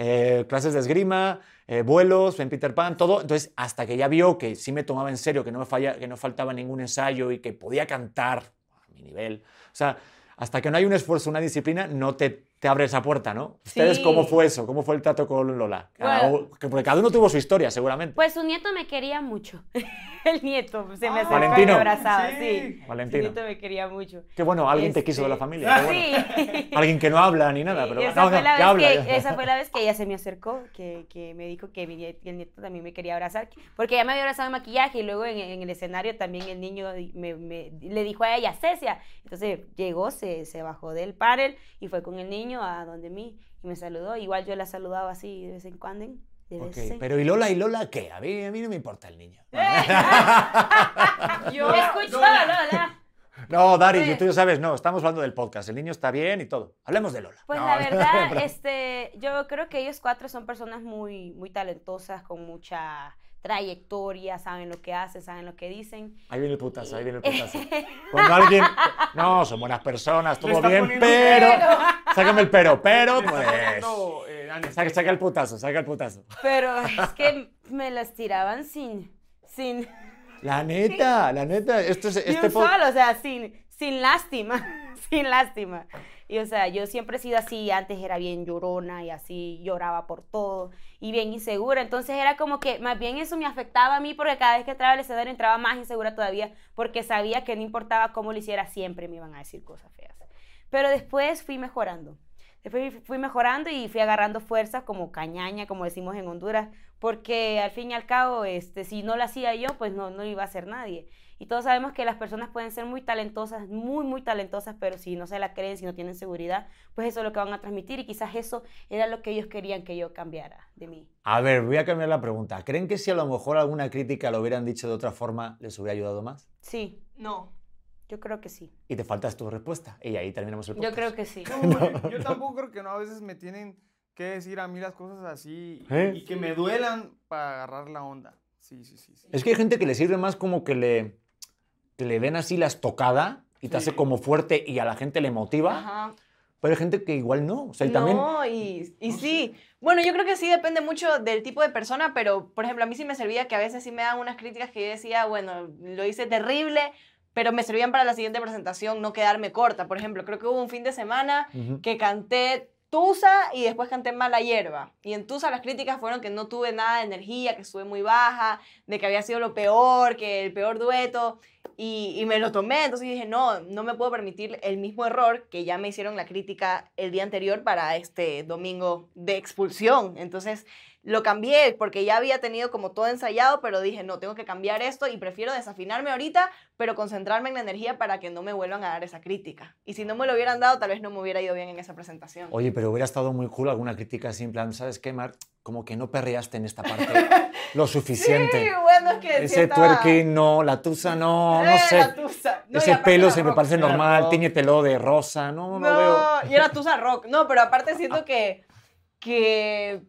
eh, clases de esgrima, eh, vuelos, en Peter Pan, todo. Entonces, hasta que ya vio que sí me tomaba en serio, que no me falla, que no faltaba ningún ensayo y que podía cantar a mi nivel. O sea, hasta que no hay un esfuerzo, una disciplina, no te te abre esa puerta, ¿no? ¿Ustedes Sí. cómo fue eso? ¿Cómo fue el trato con Lola? Cada Bueno. u- porque cada uno tuvo su historia, seguramente. Pues su nieto me quería mucho. [LAUGHS] El nieto se me Ah, acercó y me Valentino. abrazaba, Sí. sí. Valentino. Su nieto me quería mucho. Qué bueno, alguien te quiso de la Este, familia. bueno. Sí. Alguien que no habla ni nada, pero esa, no, fue no, la que vez que, esa fue la vez que ella se me acercó, que, que me dijo que, mi el nieto también me quería abrazar, porque ella me había abrazado en maquillaje y luego en, en el escenario también el niño me, me- le dijo a ella, Cecia. Entonces llegó, se, se bajó del panel y fue con el niño a donde mí y me saludó. Igual yo la saludaba así de vez en cuando. De en- pero ¿y Lola y Lola qué? A mí, a mí no me importa el niño. [LAUGHS] [LAUGHS] Yo, ¿Me escuchó, Lola? No, Dari, tú ya sabes, no, estamos hablando del podcast. El niño está bien y todo. Hablemos de Lola. Pues No, la verdad, [LAUGHS] este, yo creo que ellos cuatro son personas muy, muy talentosas, con mucha trayectoria, saben lo que hacen, saben lo que dicen. Ahí viene el putazo, ahí viene el putazo. [LAUGHS] Cuando alguien. No, son buenas personas, todo bien, pero. pero. Sácame el pero, pero, pues. eh, Saca, saca el putazo, saca el putazo. Pero es que me las tiraban sin, sin, La neta, la neta, esto es. Este un solo, o sea, sin, sin lástima, [LAUGHS] sin lástima. Y o sea, yo siempre he sido así, antes era bien llorona y así lloraba por todo y bien insegura. Entonces era como que más bien eso me afectaba a mí porque cada vez que entraba al escenario entraba más insegura todavía porque sabía que no importaba cómo lo hiciera, siempre me iban a decir cosas feas. Pero después fui mejorando. Después fui mejorando y fui agarrando fuerza como cañaña, como decimos en Honduras, porque al fin y al cabo, este, si no lo hacía yo, pues no, no iba a ser nadie. Y todos sabemos que las personas pueden ser muy talentosas, muy, muy talentosas, pero si no se la creen, si no tienen seguridad, pues eso es lo que van a transmitir y quizás eso era lo que ellos querían que yo cambiara de mí. A ver, voy a cambiar la pregunta. ¿Creen que si a lo mejor alguna crítica lo hubieran dicho de otra forma, les hubiera ayudado más? Sí, no. yo creo que sí. Y te faltas tu respuesta. Y ahí terminamos el Yo podcast. creo que sí. No, yo, [LAUGHS] yo tampoco creo que no, a veces me tienen que decir a mí las cosas así y- ¿Eh? y que me duelan para agarrar la onda. Sí, sí, sí. sí. Es que hay gente que le sirve más como que le, le den así la estocada y te hace como fuerte y a la gente le motiva. Ajá. Pero hay gente que igual no. O sea, y también. No, y, y sí. Bueno, yo creo que sí depende mucho del tipo de persona, pero por ejemplo, a mí sí me servía que a veces sí me daban unas críticas que yo decía, bueno, lo hice terrible, pero me servían para la siguiente presentación no quedarme corta. Por ejemplo, creo que hubo un fin de semana Ujú. que canté Tusa y después canté Mala Hierba. Y en Tusa las críticas fueron que no tuve nada de energía, que estuve muy baja, de que había sido lo peor, que el peor dueto. Y, y me lo tomé, entonces dije, no, no me puedo permitir el mismo error que ya me hicieron la crítica el día anterior para este domingo de expulsión. Entonces lo cambié porque ya había tenido como todo ensayado, pero dije, no, tengo que cambiar esto y prefiero desafinarme ahorita, pero concentrarme en la energía para que no me vuelvan a dar esa crítica. Y si no me lo hubieran dado, tal vez no me hubiera ido bien en esa presentación. Oye, pero hubiera estado muy cool alguna crítica así en plan, ¿sabes qué, Mar? Como que no perreaste en esta parte [LAUGHS] lo suficiente. Sí, bueno, es que sí Ese estaba- twerking no, la tusa no, no Eh, sé. la tusa. No, Ese pelo se me rock. parece normal, tíñetelo de rosa, no, no, No, veo. y era Tusa Rock. No, pero aparte siento [LAUGHS] que, que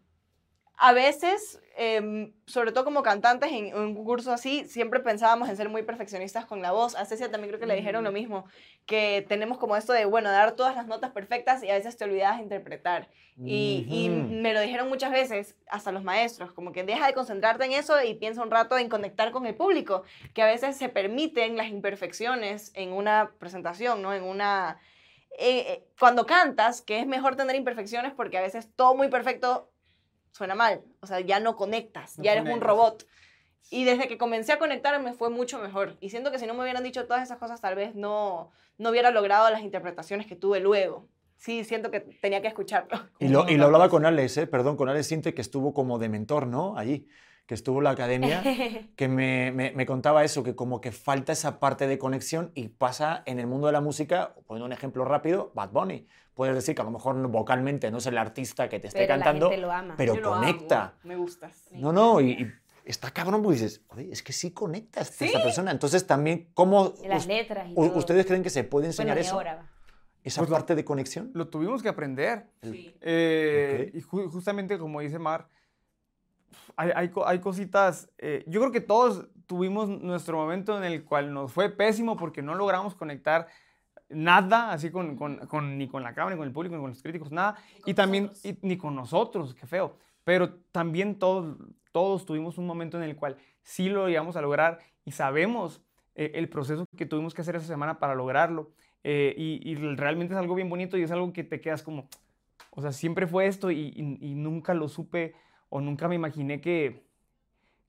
a veces, em, sobre todo como cantantes en, en un concurso así, siempre pensábamos en ser muy perfeccionistas con la voz. A Cecia también creo que le dijeron lo mismo, que tenemos como esto de, bueno, dar todas las notas perfectas y a veces te olvidas de interpretar. Y, me lo dijeron muchas veces, hasta los maestros, como que deja de concentrarte en eso y piensa un rato en conectar con el público, que a veces se permiten las imperfecciones en una presentación, ¿no? En una... eh, eh, cuando cantas, que es mejor tener imperfecciones porque a veces todo muy perfecto suena mal, o sea, ya no conectas, No ya eres un robot. Y desde que comencé a conectar me fue mucho mejor. Y siento que si no me hubieran dicho todas esas cosas, tal vez no, no hubiera logrado las interpretaciones que tuve luego. Sí, siento que tenía que escucharlo. Y lo, y lo hablaba con Alex, ¿eh? perdón, con Alex siente que estuvo como de mentor, ¿no? Allí, que estuvo en la academia, [LAUGHS] que me, me- me contaba eso, que como que falta esa parte de conexión y pasa en el mundo de la música, poniendo un ejemplo rápido, Bad Bunny. Puedes decir que a lo mejor vocalmente no es el artista que te esté Pero la cantando, gente lo ama. pero Yo lo amo, conecta. me gustas. No, no, y, y está cabrón porque dices, "Oye, es que sí conecta esta Sí. persona. Entonces también, ¿cómo las letras y todo. ustedes creen que se puede Bueno, enseñar y eso? ahora. Esa Pues lo- parte de conexión. Lo tuvimos que aprender. Sí. Eh, Ok. Y ju- justamente como dice Mar, hay, hay, hay cositas, eh, yo creo que todos tuvimos nuestro momento en el cual nos fue pésimo porque no logramos conectar nada, así con, con- con- ni con la cámara, ni con el público, ni con los críticos, nada, y también, y- ni con nosotros, qué feo, pero también todos, todos tuvimos un momento en el cual sí lo íbamos a lograr y sabemos eh, el proceso que tuvimos que hacer esa semana para lograrlo, eh, y, y realmente es algo bien bonito y es algo que te quedas como, O sea, siempre fue esto y, y- y nunca lo supe o nunca me imaginé que,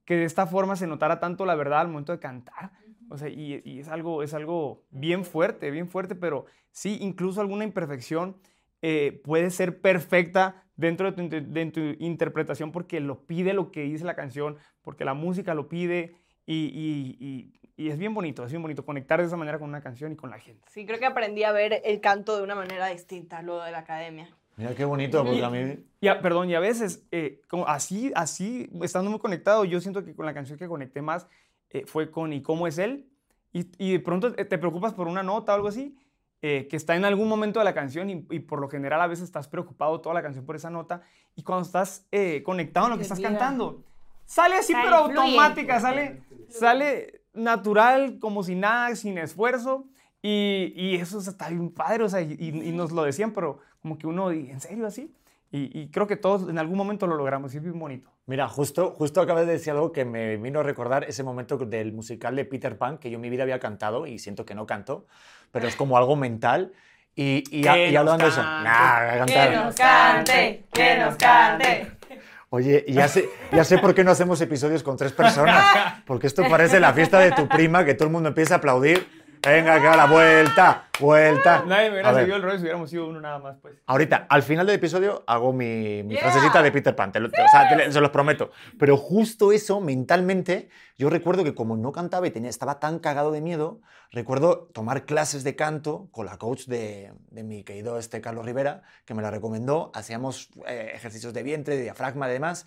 que de esta forma se notara tanto la verdad al momento de cantar. O sea, y, es, algo, es algo bien fuerte, bien fuerte, pero sí, incluso alguna imperfección eh, puede ser perfecta dentro de tu, interpretación porque lo pide lo que dice la canción, porque la música lo pide y, y- es bien bonito, es bien bonito conectar de esa manera con una canción y con la gente. Sí, creo que aprendí a ver el canto de una manera distinta luego de la academia. Mira qué bonito, porque a mí... Y a- perdón, y a veces, eh, como así, así, estando muy conectado, yo siento que con la canción que conecté más eh, fue con ¿Y cómo es él? Y, y de pronto eh, te preocupas por una nota o algo así, eh, que está en algún momento de la canción y, y por lo general a veces estás preocupado toda la canción por esa nota y cuando estás eh, conectado en lo que estás olvida. cantando, sale así Sale, pero fluye. automática, sale, sale natural, como si nada, sin esfuerzo. Y, y eso está bien padre, o sea, y nos lo decían, pero como que uno, "¿Y ¿en serio así? Y, y creo que todos en algún momento lo logramos, y es bien bonito. Mira, justo, justo acabas de decir algo que me vino a recordar ese momento del musical de Peter Pan, que yo en mi vida había cantado y siento que no canto, pero es como algo mental. Y, y, Que y hablando de eso, nah, Que nos cante, que nos cante. Oye, ya sé, ya sé por qué no hacemos episodios con tres personas, porque esto parece la fiesta de tu prima, que todo el mundo empieza a aplaudir. Venga, que a la vuelta, vuelta. Nadie me hubiera seguido el rollo si hubiéramos sido uno nada más, pues. Ahorita, al final del episodio, hago mi, mi Yeah. frasecita de Peter Pan, te lo- o sea, te se los prometo. Pero justo eso, mentalmente, yo recuerdo que como no cantaba y tenía, estaba tan cagado de miedo, recuerdo tomar clases de canto con la coach de, de mi querido este Carlos Rivera, que me la recomendó. Hacíamos eh, ejercicios de vientre, de diafragma y demás.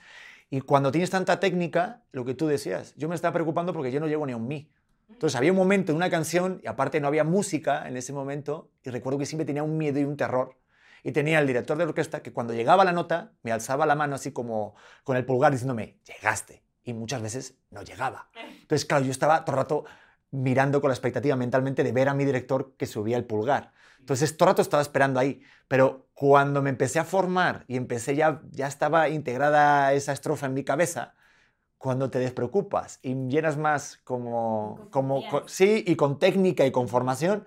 Y cuando tienes tanta técnica, lo que tú decías, yo me estaba preocupando porque yo no llego ni a un mi. Entonces había un momento en una canción y aparte no había música en ese momento y recuerdo que siempre tenía un miedo y un terror. Y tenía el director de orquesta que cuando llegaba la nota me alzaba la mano así como con el pulgar diciéndome, llegaste. Y muchas veces no llegaba. Entonces, claro, yo estaba todo el rato mirando con la expectativa mentalmente de ver a mi director que subía el pulgar. Entonces, todo el rato estaba esperando ahí. Pero cuando me empecé a formar y empecé ya, ya estaba integrada esa estrofa en mi cabeza, cuando te despreocupas y llenas más como, Con como confianza. co- sí, y con técnica y con formación,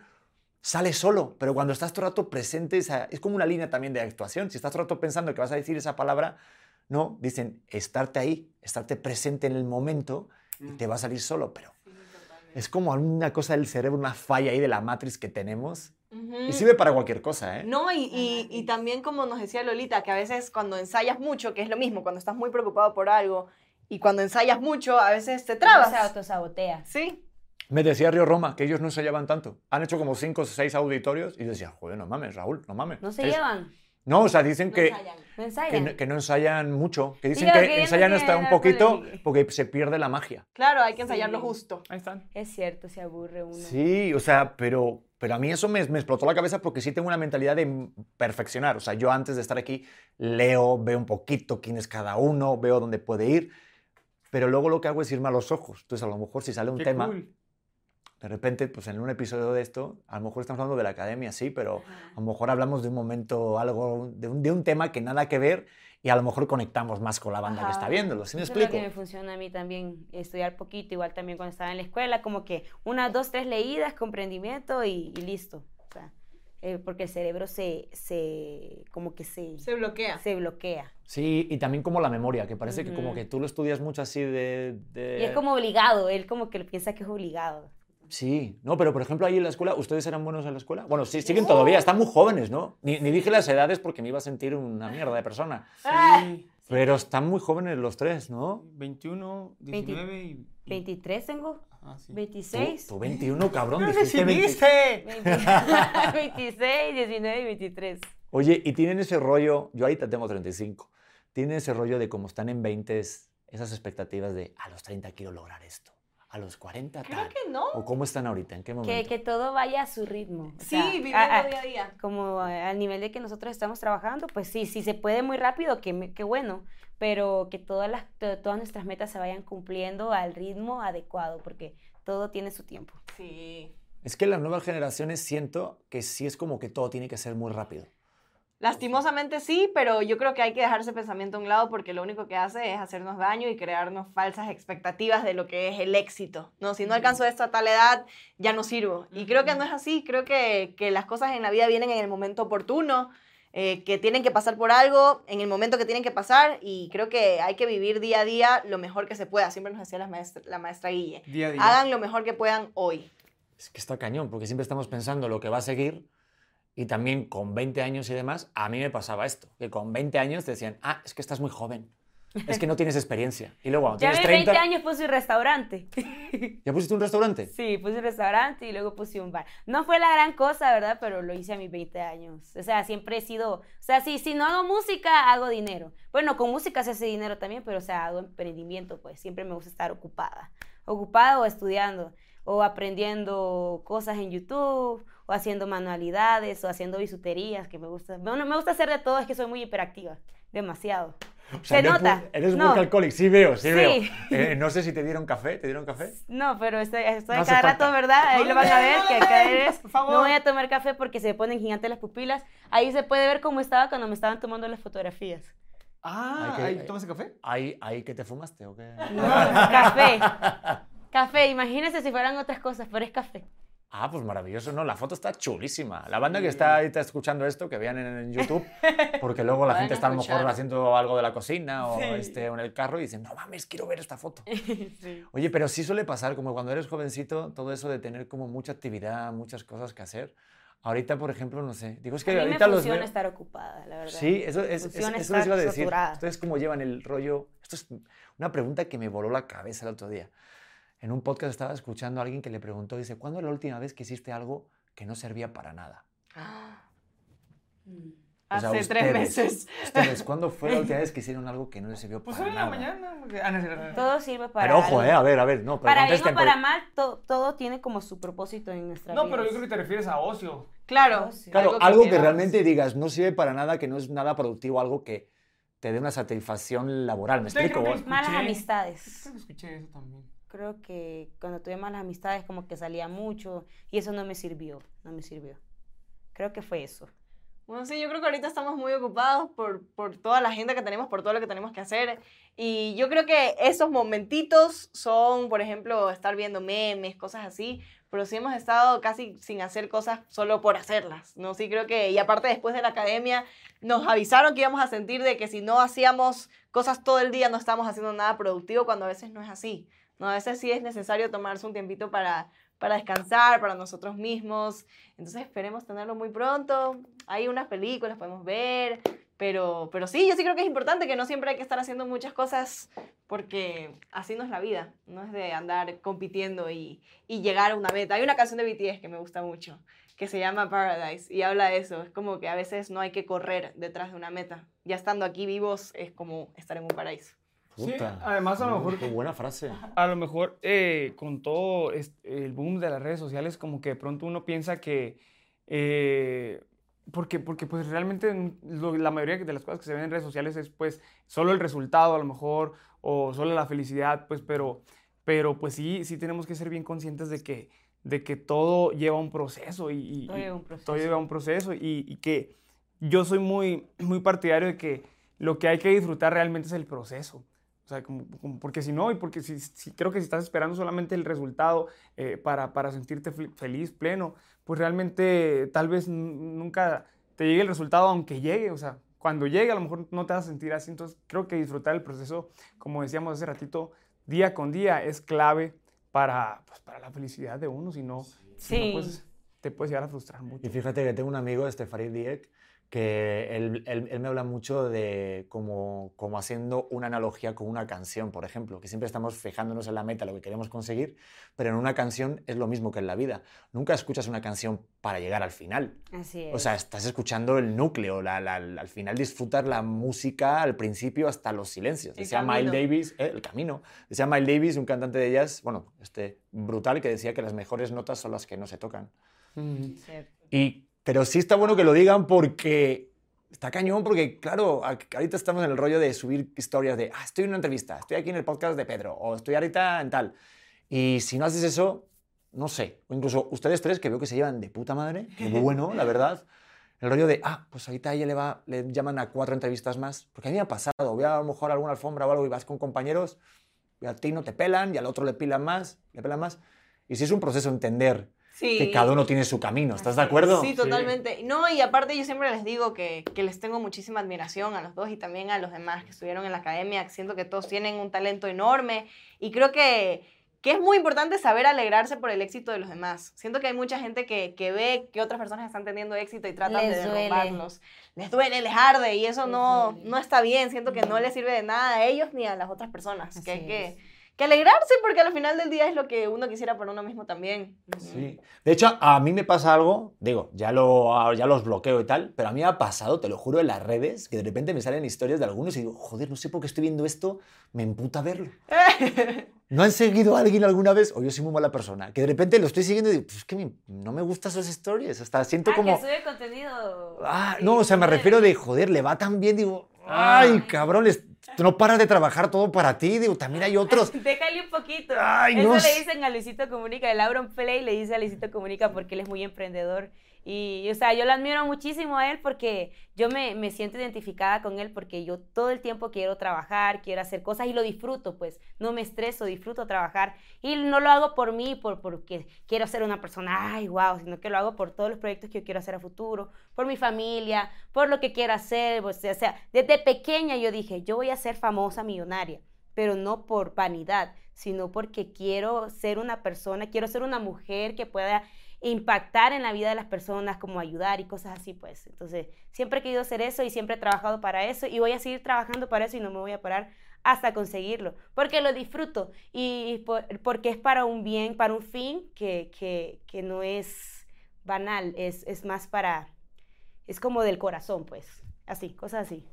sale solo. Pero cuando estás todo el rato presente, esa- es como una línea también de actuación. Si estás todo el rato pensando que vas a decir esa palabra, no, dicen estarte ahí, estarte presente en el momento y te va a salir solo. Pero es como una cosa del cerebro, una falla ahí de la matriz que tenemos. Y sirve para cualquier cosa, ¿eh? No, y, y, y también como nos decía Lolita, que a veces cuando ensayas mucho, que es lo mismo, cuando estás muy preocupado por algo, y cuando ensayas mucho, a veces te Se trabas. autosabotea. Sí, Me decía Río Roma que ellos no ensayaban tanto. Han hecho como cinco o seis auditorios y decía, joder, no mames, Raúl, no mames. No se Es- llevan, No, o sea, dicen que, no que, ensayan. no, que no ensayan mucho, que dicen Digo, que que no ensayan hasta un poquito porque se pierde la magia. claro, hay que ensayar Sí. lo justo. Ahí están. Es cierto, se aburre uno. Sí, o sea, pero, pero a mí eso me, me explotó la cabeza porque sí tengo una mentalidad de perfeccionar. O sea, yo antes de estar aquí leo, veo un poquito quién es cada uno, veo dónde puede ir, pero luego lo que hago es irme a los ojos. Entonces, a lo mejor si sale un Qué tema, cool. de repente, pues en un episodio de esto, a lo mejor estamos hablando de la academia, sí, pero a lo mejor hablamos de un momento, algo, de un, de un tema que nada que ver y a lo mejor conectamos más con la banda que Ajá. está viéndolo. ¿Sí me Eso es lo explico? que me funciona a mí también, estudiar poquito, igual también cuando estaba en la escuela, como que unas, dos, tres leídas, comprendimiento y, y listo. O sea, eh, porque el cerebro se, se, como que se, Se bloquea. se bloquea. Sí, y también como la memoria, que parece que como que tú lo estudias mucho así de... de- Y es como obligado, él como que piensa que es obligado. Sí, no, pero por ejemplo ahí en la escuela, ¿ustedes eran buenos en la escuela? Bueno, sí, siguen todavía, están muy jóvenes, ¿no? Ni, ni dije las edades porque me iba a sentir una mierda de persona. Sí. Pero están muy jóvenes los tres, ¿no? 21, 19 y... y- 23 tengo, Ah, sí. Tú, 26. tú 21, cabrón. ¡No dijiste 20. decidiste! 20 26, 19 y 23. Oye, y tienen ese rollo, yo ahorita tengo 35, tienen ese rollo de como están en 20, esas expectativas de a los 30 quiero lograr esto, a los 40 Creo tal. que no. ¿O cómo están ahorita? ¿En qué Que, momento? que todo vaya a su ritmo. o Sí, sea, viviendo a- a- día a día. como al nivel de que nosotros estamos trabajando, pues sí, si se puede muy rápido, qué me- qué bueno, pero que todas, las, to- todas nuestras metas se vayan cumpliendo al ritmo adecuado, porque todo tiene su tiempo. Sí. Es que las nuevas generaciones siento que sí es como que todo tiene que ser muy rápido. Lastimosamente sí, pero yo creo que hay que dejar ese pensamiento a un lado porque lo único que hace es hacernos daño y crearnos falsas expectativas de lo que es el éxito. No, si no alcanzo esto a tal edad, ya no sirvo. Y creo que no es así. Creo que, que las cosas en la vida vienen en el momento oportuno. eh, que tienen que pasar por algo en el momento que tienen que pasar y creo que hay que vivir día a día lo mejor que se pueda. Siempre nos decía la maestra, la maestra Guille. Día a día. Hagan lo mejor que puedan hoy. Es que está cañón, porque siempre estamos pensando lo que va a seguir y también con 20 años y demás, a mí me pasaba esto, que con 20 años te decían, ah, es que estás muy joven, es que no tienes experiencia. Y luego cuando [LAUGHS] Ya a tienes mis 30... 20 años puse un restaurante. [LAUGHS] ¿Ya pusiste un restaurante? Sí, puse un restaurante y luego puse un bar. No fue la gran cosa, ¿verdad? Pero lo hice a mis 20 años. O sea, siempre he sido... O sea, si, si no hago música, hago dinero. Bueno, con música se hace dinero también, pero o sea, hago emprendimiento, pues siempre me gusta estar ocupada. Ocupada o estudiando, o aprendiendo cosas en YouTube, o haciendo manualidades, o haciendo bisuterías, que me gusta. Bueno, me gusta hacer de todo, es que soy muy hiperactiva. Demasiado. O sea, ¿Se eres nota? Eres No. workaholic, sí veo, sí, Sí. veo. Eh, no sé si te dieron café, ¿te dieron café? No, pero estoy, estoy No cada falta. rato, ¿verdad? Ahí No, lo van a ver, que cada no, vez por favor. no voy a tomar café porque se ponen gigantes las pupilas. Ahí se puede ver cómo estaba cuando me estaban tomando las fotografías. Ah, Hay que- ¿ahí ¿tomas café? ¿Ahí, ahí que te fumaste o qué? No, café. [LAUGHS] Café, imagínense si fueran otras cosas, pero es café. Ah, pues maravilloso, no, la foto está chulísima. La banda que está ahí está escuchando esto, que vean en, en YouTube, [LAUGHS] porque luego la gente está a lo mejor haciendo algo de la cocina o Sí. este, en el carro y dicen, no mames, quiero ver esta foto. [LAUGHS] Sí. Oye, pero sí suele pasar, como cuando eres jovencito, todo eso de tener como mucha actividad, muchas cosas que hacer. Ahorita, por ejemplo, no sé, digo, es que a mí me ahorita los funciona veo- estar ocupada, la verdad. Sí, eso, es, Me es- eso les iba a decir. saturada. Ustedes cómo llevan el rollo. Esto es una pregunta que me voló la cabeza el otro día. En un podcast estaba escuchando a alguien que le preguntó, dice, ¿cuándo es la última vez que hiciste algo que no servía para nada? Mm. [GASPS] O sea, Hace tres ustedes, meses. Ustedes, ¿cuándo fue la última [LAUGHS] vez que hicieron algo que no les sirvió Pues para hoy en la nada? mañana. Ah, no, no. Todo sirve para Pero ojo, algo. eh, a ver, a ver, no, pero Para bien o para porque- mal, to- todo tiene como su propósito en nuestra No, vida. pero yo creo que te refieres a ocio. Claro. Sí. Claro, algo que, quieras. realmente digas no sirve para nada, que no es nada productivo, algo que te dé una satisfacción laboral, ¿me explico? que- Malas amistades. Creo que escuché eso también. Creo que cuando tuve malas amistades como que salía mucho y eso no me sirvió, no me sirvió. Creo que fue eso. Bueno, sí, yo creo que ahorita estamos muy ocupados por, por toda la agenda que tenemos, por todo lo que tenemos que hacer. Y yo creo que esos momentitos son, por ejemplo, estar viendo memes, cosas así. Pero sí hemos estado casi sin hacer cosas solo por hacerlas. ¿no? Sí creo que, y aparte después de la academia, nos avisaron que íbamos a sentir de que si no hacíamos cosas todo el día no estábamos haciendo nada productivo, cuando a veces no es así. ¿No? A veces sí es necesario tomarse un tiempito para, para descansar, para nosotros mismos. Entonces esperemos tenerlo muy pronto. Hay unas películas, podemos ver. Pero, pero sí, yo sí creo que es importante que no siempre hay que estar haciendo muchas cosas porque así no es la vida. No es de andar compitiendo y, y llegar a una meta. Hay una canción de BTS que me gusta mucho que se llama Paradise y habla de eso. Es como que a veces no hay que correr detrás de una meta. Ya estando aquí vivos es como estar en un paraíso. Sí, además a lo mejor- Qué buena frase. [LAUGHS] A lo mejor eh, con todo el boom de las redes sociales, como que de pronto uno piensa que, eh, porque, porque pues realmente lo- la mayoría de las cosas que se ven en redes sociales es pues solo el resultado a lo mejor, o solo la felicidad, pues, pero, pero pues sí, sí tenemos que ser bien conscientes de que, de que todo lleva un proceso y, y- Todo lleva un proceso. todo lleva un proceso y, y que yo soy muy, muy partidario de que lo que hay que disfrutar realmente es el proceso. O sea, como, como- porque si no, y porque si, si- creo que si estás esperando solamente el resultado eh, para, para sentirte fel- feliz, pleno, pues realmente tal vez nunca te llegue el resultado aunque llegue. O sea, cuando llegue a lo mejor no te vas a sentir así. Entonces creo que disfrutar el proceso, como decíamos hace ratito, día con día es clave para, pues, para la felicidad de uno. Si no, si no, Sí. pues, te puedes llegar a frustrar mucho. Y fíjate que tengo un amigo, este Farid Diek, que él, él- él me habla mucho de como, como haciendo una analogía con una canción, por ejemplo, que siempre estamos fijándonos en la meta, lo que queremos conseguir, pero en una canción es lo mismo que en la vida. Nunca escuchas una canción para llegar al final. Así es. O sea, estás escuchando el núcleo, la- la- la- al final disfrutas la música al principio hasta los silencios. El Decía Miles. Davis, eh, el camino. Decía Miles Davis, un cantante de jazz, bueno, este, brutal, que decía que las mejores notas son las que no se tocan. Ujú. Cierto. Y, pero sí está bueno que lo digan porque está cañón, porque claro, ahorita estamos en el rollo de subir historias de, ah, estoy en una entrevista, estoy aquí en el podcast de Pedro, o estoy ahorita en tal. Y si no haces eso, no sé, o incluso ustedes tres que veo que se llevan de puta madre, qué bueno, la [LAUGHS] verdad. El rollo de, ah, pues ahorita a ella le, va, le llaman a cuatro entrevistas más, porque a mí me ha pasado, voy a, a lo mejor a alguna alfombra o algo y vas con compañeros, y a ti no te pelan, y al otro le pilan más, le pelan más. Y sí es un proceso entender Sí. que cada uno tiene su camino. ¿Estás de acuerdo? Sí, totalmente. No, y aparte yo siempre les digo que, que les tengo muchísima admiración a los dos y también a los demás que estuvieron en la academia. Siento que todos tienen un talento enorme y creo que, que es muy importante saber alegrarse por el éxito de los demás. Siento que hay mucha gente que, que ve que otras personas están teniendo éxito y tratan Les de duele. derrumbarlos. Les duele, les arde y eso Les no, duele. no está bien. Siento que no les sirve de nada a ellos ni a las otras personas. Que hay Así que, es. Que alegrarse porque al final del día es lo que uno quisiera para uno mismo también. Sí. De hecho, a mí me pasa algo, digo, ya, lo, ya los bloqueo y tal, pero a mí me ha pasado, te lo juro, en las redes, que de repente me salen historias de algunos y digo, joder, no sé por qué estoy viendo esto, me emputa verlo. [LAUGHS] ¿No han seguido a alguien alguna vez? O yo soy muy mala persona, que de repente lo estoy siguiendo y digo, pues es que me- no me gustan esas stories, hasta siento Ah, como... que sube contenido. Ah, no, o sea, me refiero de, joder, le va tan bien, digo. Ay, cabrón, les- no paras de trabajar todo para ti, digo, también hay otros. [LAUGHS] Déjale un poquito. Ay, Eso no le dicen a Luisito Comunica, el Auron Play le dice a Luisito Comunica porque él es muy emprendedor. Y, o sea, yo lo admiro muchísimo a él porque yo me, me siento identificada con él porque yo todo el tiempo quiero trabajar, quiero hacer cosas y lo disfruto, pues. No me estreso, disfruto trabajar. Y no lo hago por mí, por, porque quiero ser una persona, ay, wow, sino que lo hago por todos los proyectos que yo quiero hacer a futuro, por mi familia, por lo que quiero hacer. pues, o sea, desde pequeña yo dije, yo voy a ser famosa millonaria pero no por vanidad, sino porque quiero ser una persona, quiero ser una mujer que pueda impactar en la vida de las personas, como ayudar y cosas así, pues. Entonces, siempre he querido hacer eso y siempre he trabajado para eso y voy a seguir trabajando para eso y no me voy a parar hasta conseguirlo, porque lo disfruto y por- porque es para un bien, para un fin que, que, que no es banal, es, es más para, es como del corazón, pues, así, cosas así.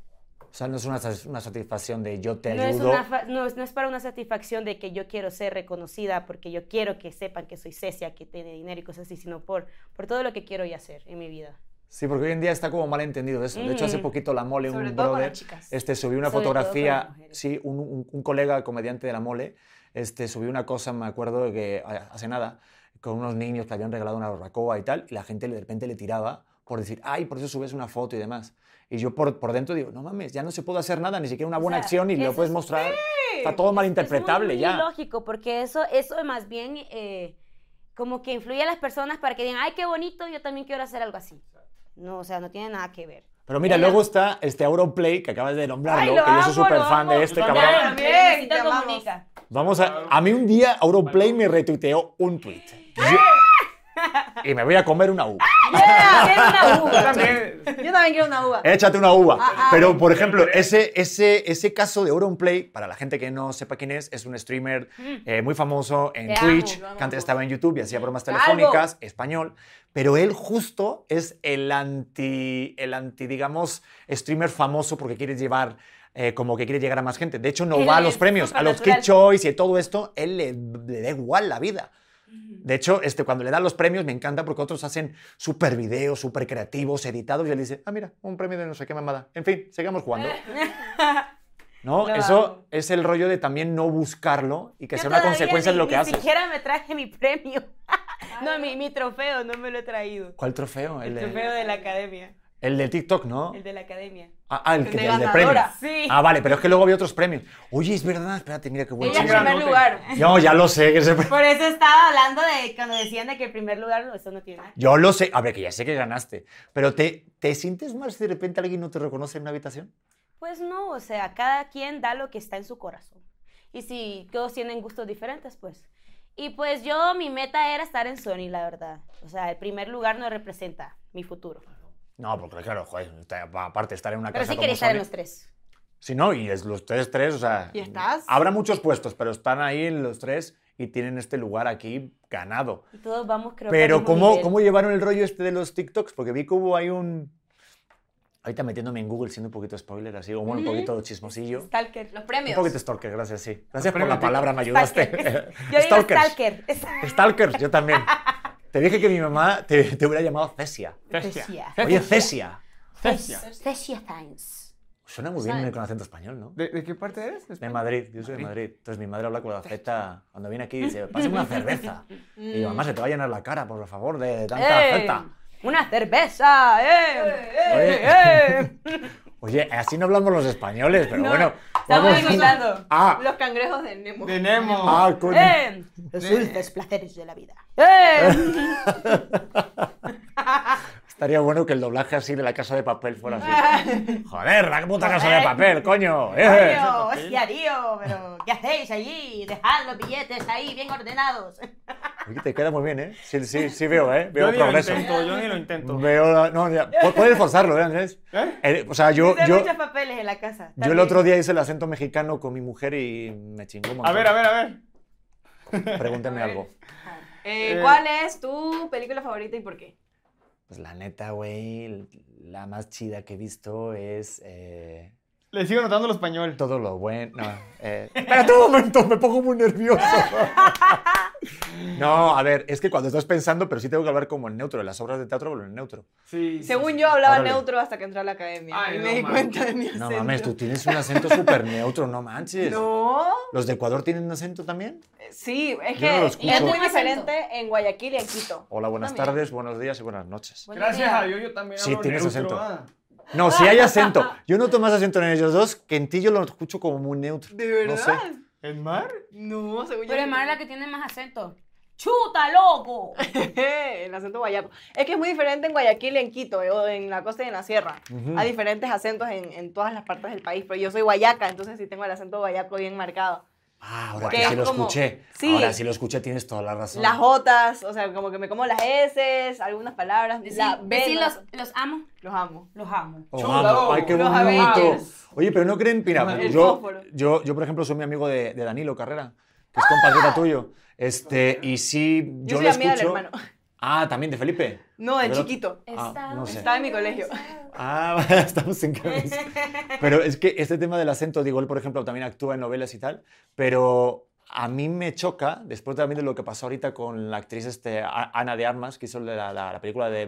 O sea, no es una, una satisfacción de yo te No es, ayudo. una fa- no, es, no es para una satisfacción de que yo quiero ser reconocida porque yo quiero que sepan que soy Cecia, que tiene dinero y cosas así, sino por, por todo lo que quiero ya hacer en mi vida. Sí, porque hoy en día está como mal entendido eso. De hecho, hace poquito la mole, Sobre un todo brother, este, subió una Sobre fotografía, sí, un, un- un colega comediante de la mole, este, subió una cosa, me acuerdo que a- hace nada, con unos niños que habían regalado una barbacoa y tal, y la gente de repente le tiraba por decir, ay, por eso subes una foto y demás. Y yo por, por dentro digo, no mames, ya no se puede hacer nada, ni siquiera una O buena sea, acción y lo puedes es- mostrar. Está todo malinterpretable es muy, ya. muy lógico, porque eso, eso más bien eh, como que influye a las personas para que digan, ay, qué bonito, yo también quiero hacer algo así. No, o sea, no tiene nada que ver. Pero mira, luego está este Auronplay, que acabas de nombrarlo, Ay, que yo soy súper fan amo. de este Yo cabrón. también. Vamos a. A mí un día Auronplay me retuiteó un tweet. [LAUGHS] y me voy a comer una uva. [LAUGHS] Quiero una Yo uva. [LAUGHS] también. Yo también quiero una uva. Échate una uva. Ah, ah. Pero, por ejemplo, ese, ese, ese caso de Auronplay, para la gente que no sepa quién es, es un streamer eh, muy famoso en Te Twitch, amo, que antes estaba en YouTube y hacía bromas Calvo. telefónicas, español. Pero él justo es el anti, el anti, digamos, streamer famoso porque quiere llevar. eh, como que quiere llegar a más gente. De hecho, no Él va a los premios, a los Kid. Choice y todo esto, él le, le da igual la vida. De hecho, este, cuando le dan los premios me encanta porque otros hacen súper videos, súper creativos, editados y él dice, ah, mira, un premio de no sé qué mamada. En fin, sigamos jugando. [LAUGHS] ¿No? Lo Eso amo. es el rollo de también no buscarlo y que Yo sea una consecuencia ni, de lo que ni haces. siquiera me traje mi premio. [LAUGHS] no, mi, mi trofeo, no me lo he traído. ¿Cuál trofeo? El, trofeo de la academia. El de TikTok, ¿no? El de la academia. Ah, ah, el, que, de el de ganadora. premio. Sí. Ah, vale, pero es que luego había otros premios. Oye, es verdad, espérate, mira qué buen Ella en primer lugar. No, ya lo sé, que pre- Por eso estaba hablando de cuando decían de que el primer lugar, no, eso no tiene. Yo lo sé. A ver, que ya sé que ganaste. Pero ¿te, ¿te sientes mal si de repente alguien no te reconoce en una habitación? Pues no, o sea, cada quien da lo que está en su corazón. Y si todos tienen gustos diferentes, pues. Y pues yo, mi meta era estar en Sony, la verdad. O sea, el primer lugar no representa mi futuro. No, porque claro, joder, aparte estar en una Pero casa sí como quería estar en los tres. Sí, no, y es los tres, tres, o sea... ¿Y estás? Habrá muchos puestos, pero están ahí los tres y tienen este lugar aquí ganado. Y todos vamos, creo que Pero mismo ¿cómo. ¿cómo llevaron el rollo este de los TikToks? Porque vi que hubo ahí un... Ahorita metiéndome en Google, siendo un poquito spoiler, así, o bueno, un Ujú. poquito chismosillo. Stalker. Los Un premios. poquito stalker, gracias, sí. Gracias por la palabra, me ayudaste. Stalker. [LAUGHS] Yo digo Stalkers. stalker. Stalkers, yo también. [LAUGHS] Te dije que mi mamá te, te hubiera llamado Cesia. Cecia. Oye, Cesia. Cecia. Cecia Times. Suena muy bien con acento español, ¿no? ¿De, de qué parte eres? De Madrid, yo soy de Madrid. Entonces mi madre habla con la Z cuando viene aquí y dice, pásame una cerveza. Y yo, mamá, se te va a llenar la cara, por favor, de tanta ¡Ey! Z. ¡Una cerveza! ¡Eh! Oye. ¡Eh! [LAUGHS] Oye, así no hablamos los españoles, pero No, bueno. Estamos imitando Ah, los cangrejos de Nemo. De Nemo. ah, coño. ¡Eh! Los dulces placeres de la vida. ¡Eh! [LAUGHS] Estaría bueno que el doblaje así de la casa de papel fuera así. [LAUGHS] Joder, la puta casa de papel, coño. eh. Tío, hostia, tío, pero ¿qué hacéis allí? Dejad los billetes ahí bien ordenados. Oye, te queda muy bien, ¿eh? Sí, sí, sí veo, ¿eh? Veo Yo ni lo progreso. intento, yo ni lo intento. Veo la- No, ya. pu- Puedes forzarlo, ¿eh, Andrés? ¿Eh? Eh, o sea, yo, Hice yo, muchos papeles en la casa. yo el otro día hice el acento mexicano con mi mujer y me chingó A ver, a ver, a ver. Pregúntame algo. Eh, ¿Cuál es tu película favorita y por qué? Pues la neta, güey, la más chida que he visto es eh, Le sigo notando lo español. todo lo bueno. No, eh, espérate un momento, me pongo muy nervioso. [LAUGHS] No, a ver, es que cuando estás pensando, pero sí tengo que hablar como en neutro. En las obras de teatro hablo en neutro. Sí. sí, Según sí. yo hablaba Órale. neutro hasta que entré a la academia. Ay, y no me di mames. cuenta de mi acento. No mames, tú tienes un acento súper neutro, no manches. No. ¿Los de Ecuador tienen un acento también? Sí, es Yo no que escucho. es muy diferente en Guayaquil y en Quito. Hola, buenas También. tardes, buenos días y buenas noches. Buenos Gracias días. a Dios, yo también Sí, hablo tienes neutro, acento. ah. No, sí hay acento. [LAUGHS] Yo noto más acento en ellos dos, que en ti yo lo escucho como muy neutro. ¿De verdad? No sé. ¿El mar? No, según yo. Pero es más la que tiene más acento. ¡Chuta, loco! [LAUGHS] el acento guayaco. Es que es muy diferente en Guayaquil y en Quito, eh, o en la costa y en la sierra. Hay diferentes acentos en, en todas las partes del país, pero yo soy guayaca, entonces sí tengo el acento guayaco bien marcado. Ah, ahora Que que sí es lo como- escuché. Sí. Ahora sí lo escuché, tienes toda la razón. Las Jotas, o sea, como que me como las S, algunas palabras. la B, los, los amo, los amo. los amo. Oh, Chulo. amo. Ay, qué Los bonito. Oye, pero no creen, mira, El yo, yo, yo, por ejemplo, soy mi amigo de, de Danilo Carrera, que es compatriota tuyo. Este, y sí, yo, Yo, soy lo amiga del escucho. hermano. Ah, también de Felipe. No, del chiquito. Ah, no sé. Estaba en mi colegio. Ah, [LAUGHS] estamos en camisa. Pero es que este tema del acento, digo, él, por ejemplo, también actúa en novelas y tal, pero a mí me choca, después también de lo que pasó ahorita con la actriz este, Ana de Armas, que hizo la, la- la película de,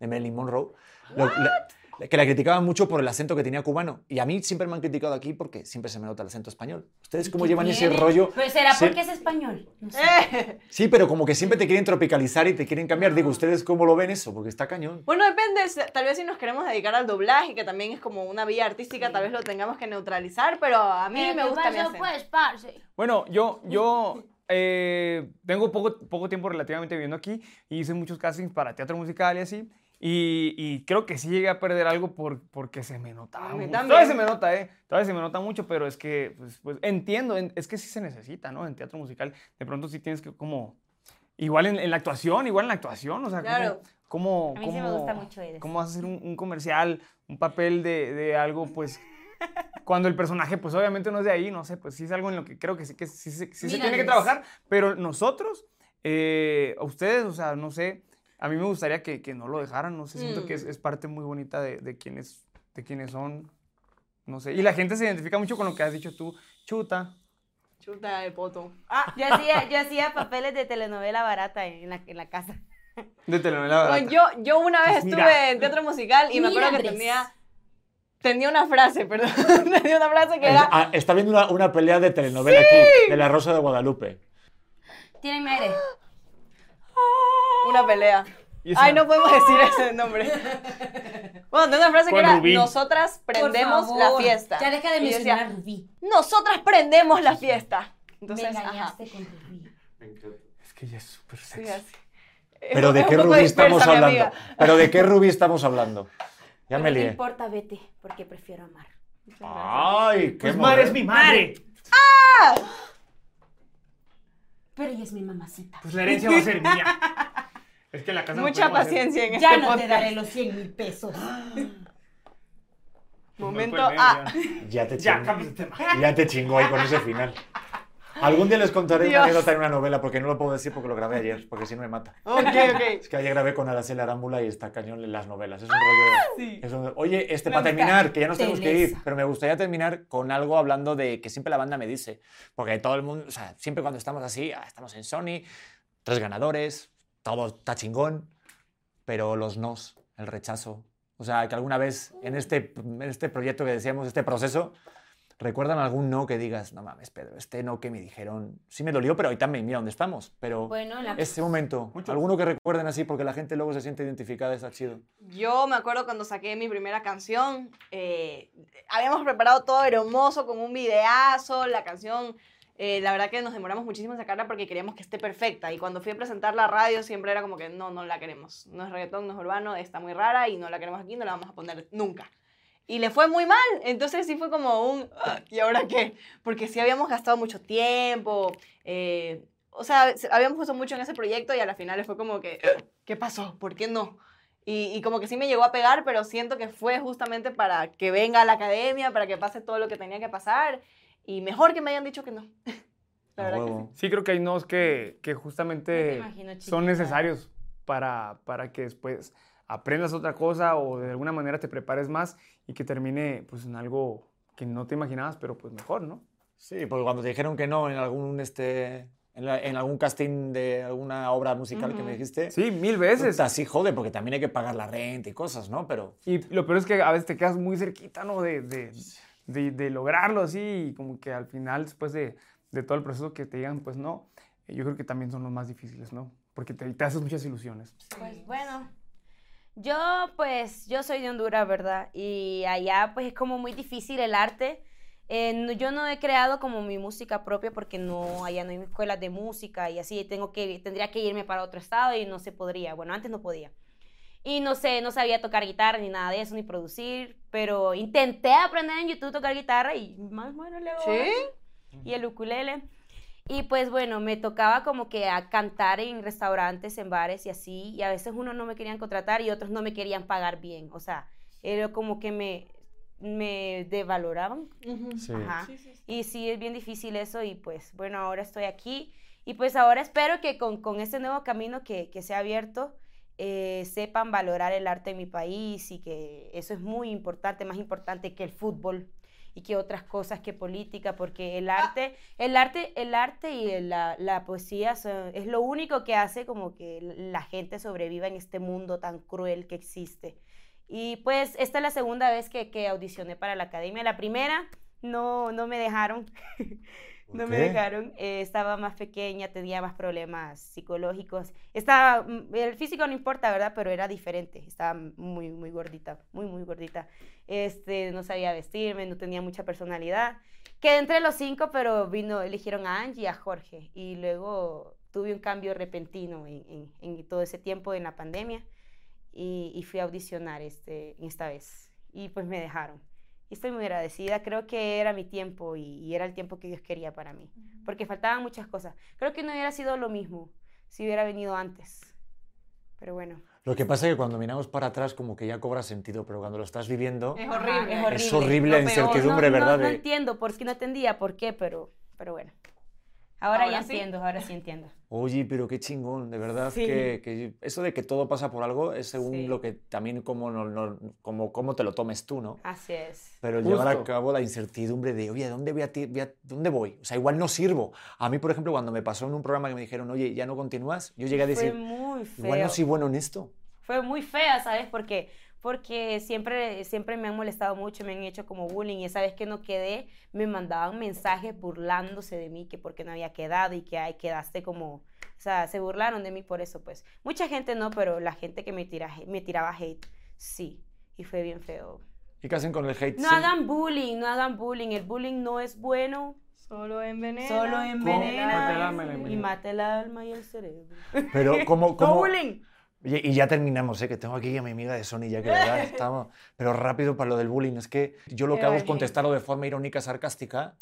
de Marilyn Monroe, lo- la- que la criticaban mucho por el acento que tenía cubano. Y a mí siempre me han criticado aquí porque siempre se me nota el acento español. ¿Ustedes cómo ¿Qué llevan ese rollo? Pues será Sí. porque es español. No sé. Eh, [LAUGHS] Sí, pero como que siempre te quieren tropicalizar y te quieren cambiar. Digo, ¿ustedes cómo lo ven eso? Porque está cañón. Bueno, depende, tal vez si nos queremos dedicar al doblaje, que también es como una vía artística, tal vez lo tengamos que neutralizar, pero a mí Pero me ¿qué gusta mi acento. pues, parce? Bueno, yo, yo eh, tengo poco, poco tiempo relativamente viviendo aquí y hice muchos castings para teatro musical y así. Y, y creo que sí llegué a perder algo por, porque se me notaba mucho. Todavía se me nota, ¿eh? Todavía se me nota mucho, pero es que, pues, pues, entiendo, en- es que sí se necesita, ¿no? En teatro musical, de pronto sí tienes que como... Igual en, en la actuación, igual en la actuación, o sea, Claro. cómo... A mí sí me cómo- gusta mucho eso. ¿Cómo hacer un, un comercial, un papel de, de algo, pues... [LAUGHS] Cuando el personaje, pues obviamente no es de ahí, no sé, pues sí es algo en lo que creo que sí, que sí, se- sí se Mira, tiene que trabajar, pero nosotros, eh, a ustedes, o sea, no sé, a mí me gustaría que, que no lo dejaran, no sé, siento Mm. que es, es parte muy bonita de, de, quienes, de quienes son, no sé, y la gente se identifica mucho con lo que has dicho tú, chuta. Chuta de poto. Ah, Yo hacía, yo hacía papeles de telenovela barata en la, en la casa. De telenovela barata. bueno, yo, yo una vez Pues estuve en teatro musical y me Mira, acuerdo que Andrés. tenía, tenía una frase, perdón, [LAUGHS] tenía una frase que era... Ah, está viendo una, una pelea de telenovela aquí, de la Rosa de Guadalupe. Tírenme aire. Una pelea. Ay, no podemos decir ese nombre. Bueno, tenía una frase que Con era, Rubí. nosotras prendemos Por la favor, fiesta. Ya deja de Y yo mencionar decía, a Rubí. nosotras prendemos la fiesta. Entonces, Me ajá. engañaste con Rubí. Es que ella es súper Sí, sexy. así. Pero Es ¿de un qué poco Rubí dispersa, estamos mi hablando? amiga. Pero ¿de qué Rubí estamos hablando? Ya me No lié. importa, vete, porque prefiero amar. Ay, qué Pues madre es mi madre. Pero ella es mi mamacita. Pues la herencia va a ser mía. [LAUGHS] Es que la casa no Mucha podemos hacer- paciencia en Ya este no te podcast. daré los 100 mil pesos. [GASPS] Momento No, A. ya. [LAUGHS] Ya te Ya, chingó. Ya te chingó ahí con ese final. Algún día les contaré Dios. una anécdota en una novela, porque no lo puedo decir porque lo grabé ayer, porque si no me mata. Ok, ok. Es que ayer grabé con Araceli Arámbula y está cañón en las novelas. Es un rollo. Sí. es un- Oye, este, Me para terminar, que ya nos tenemos que ir, pero me gustaría terminar con algo hablando de que siempre la banda me dice. Porque todo el mundo, o sea, siempre cuando estamos así, ah, estamos en Sony, tres ganadores, todo está chingón, pero los nos, el rechazo. O sea, que alguna vez en este, en este proyecto que decíamos, este proceso, ¿Recuerdan algún no que digas, no mames, Pedro, este no que me dijeron, sí me dolió, pero hoy también, mira dónde estamos? Pero Bueno, la- ese momento, Muchos. alguno que recuerden así porque la gente luego se siente identificada, está chido. Yo me acuerdo cuando saqué mi primera canción, eh, habíamos preparado todo hermoso con un videazo, la canción, eh, la verdad que nos demoramos muchísimo en sacarla porque queríamos que esté perfecta y cuando fui a presentar la radio siempre era como que no, no la queremos, no es reggaetón, no es urbano, está muy rara y no la queremos aquí, no la vamos a poner nunca. Y le fue muy mal, entonces sí fue como un, "Ah, ¿y ahora qué? Porque sí habíamos gastado mucho tiempo, eh, o sea, se- habíamos puesto mucho en ese proyecto y a la final fue como que, ¿qué pasó? ¿Por qué no? Y, y como que sí me llegó a pegar, pero siento que fue justamente para que venga a la academia, para que pase todo lo que tenía que pasar. Y mejor que me hayan dicho que no. [LAUGHS] La verdad que huevo. Sí, creo que hay nos que, que justamente imagino, son necesarios para, para que después aprendas otra cosa o de alguna manera te prepares más y que termine pues en algo que no te imaginabas, pero pues mejor, ¿no? Sí, porque cuando te dijeron que no en algún, este, en, la- en algún casting de alguna obra musical que me dijiste, Sí, mil veces. puta, sí jode, porque también hay que pagar la renta y cosas, ¿no? Pero Y lo peor es que a veces te quedas muy cerquita, ¿no? De, de, de, lograrlo así y como que al final, después de, de todo el proceso que te digan, pues no, yo creo que también son los más difíciles, ¿no? Porque te, te haces muchas ilusiones. Pues bueno, yo pues, yo soy de Honduras, ¿verdad? Y allá pues es como muy difícil el arte. Eh, no- yo no he creado como mi música propia porque no, allá no hay escuelas de música y así tengo que, tendría que irme para otro estado y no se podría. Bueno, antes no podía. Y no sé, no sabía tocar guitarra ni nada de eso, ni producir, pero intenté aprender en YouTube a tocar guitarra y más bueno le hago ahora ¿Sí? y el ukulele. Y pues bueno, me tocaba como que a cantar en restaurantes, en bares y así, y a veces unos no me querían contratar y otros no me querían pagar bien, o sea, era como que me, me devaloraban. Sí. Ajá. Sí, sí, sí. Y sí, es bien difícil eso y pues bueno, ahora estoy aquí y pues ahora espero que con, con este nuevo camino que, que se ha abierto eh, sepan valorar el arte en mi país y que eso es muy importante, más importante que el fútbol y que otras cosas que política, porque el arte, el arte, el arte y la, la poesía son- es lo único que hace como que la gente sobreviva en este mundo tan cruel que existe. Y pues esta es la segunda vez que, que audicioné para la academia. La primera no, no me dejaron. [LAUGHS] ¿Por no me dejaron. eh, estaba más pequeña, tenía más problemas psicológicos. Estaba, mm, el físico no importa, ¿verdad? Pero era diferente. Estaba muy, muy gordita, muy, muy gordita. Este, no sabía vestirme, no tenía mucha personalidad. Quedé entre los cinco, pero vino, eligieron a Angie y a Jorge. Y luego tuve un cambio repentino en, en- en todo ese tiempo en la pandemia. Y, y fui a audicionar este, esta vez. Y pues me dejaron. Y estoy muy agradecida. Creo que era mi tiempo y, y era el tiempo que Dios quería para mí. Porque faltaban muchas cosas. Creo que no hubiera sido lo mismo si hubiera venido antes. Pero bueno. Lo que pasa es que cuando miramos para atrás como que ya cobra sentido, pero cuando lo estás viviendo Es horrible. es horrible. es horrible la incertidumbre, no, ¿verdad? No, no entiendo por qué, no entendía por qué, pero, pero bueno. Ahora, Ahora ya sí. entiendo, ahora sí entiendo. Oye, pero qué chingón, de verdad Sí. que, que eso de que todo pasa por algo es según Sí. lo que también como, no, no- como, cómo te lo tomes tú, ¿no? Así es. Pero el llevar a Justo. cabo la incertidumbre de, oye, ¿dónde voy, a ti- voy a- ¿dónde voy? O sea, igual no sirvo. A mí, por ejemplo, cuando me pasó en un programa que me dijeron, oye, ya no continúas, yo llegué a Fue decir, muy feo. igual no soy bueno en esto. Fue muy fea, ¿sabes? Porque, porque siempre, siempre me han molestado mucho, me han hecho como bullying. Y esa vez que no quedé, me mandaban mensajes burlándose de mí, que porque no había quedado y que ay, quedaste como... O sea, se burlaron de mí por eso, pues. Mucha gente no, pero la gente que me, tira, me tiraba hate, sí. Y fue bien feo. ¿Y qué hacen con el hate? No Sí. hagan bullying, no hagan bullying. El bullying no es bueno. Solo envenena. Solo envenena y mata el alma y el cerebro. Pero, ¿cómo, [LAUGHS] ¡No cómo, bullying! Oye, y ya terminamos, ¿eh? que tengo aquí a mi amiga de Sony ya que verdad estamos. Pero rápido para lo del bullying, es que yo lo que hago es contestarlo de forma irónica, sarcástica.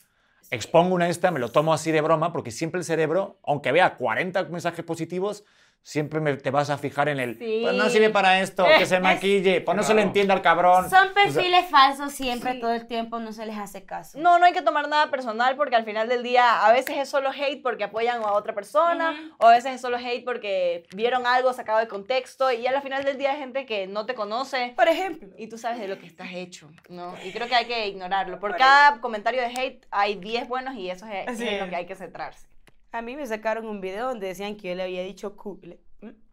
Expongo una esta, me lo tomo así de broma, porque siempre el cerebro, aunque vea 40 mensajes positivos, siempre me- te vas a fijar en el. Sí. Pues no sirve para esto, que se [LAUGHS] maquille, pues no se le Claro. entiende al cabrón. Son O sea, perfiles falsos siempre, Sí. todo el tiempo, no se les hace caso. No, no hay que tomar nada personal porque al final del día a veces es solo hate porque apoyan a otra persona o a veces es solo hate porque vieron algo sacado de contexto y al final del día hay gente que no te conoce Por ejemplo. y tú sabes de lo que estás hecho, ¿no? Y creo que hay que ignorarlo. Por cada comentario de hate hay 10 buenos y eso es, es lo que hay que centrarse. A mí me sacaron un video donde decían que yo le había dicho cool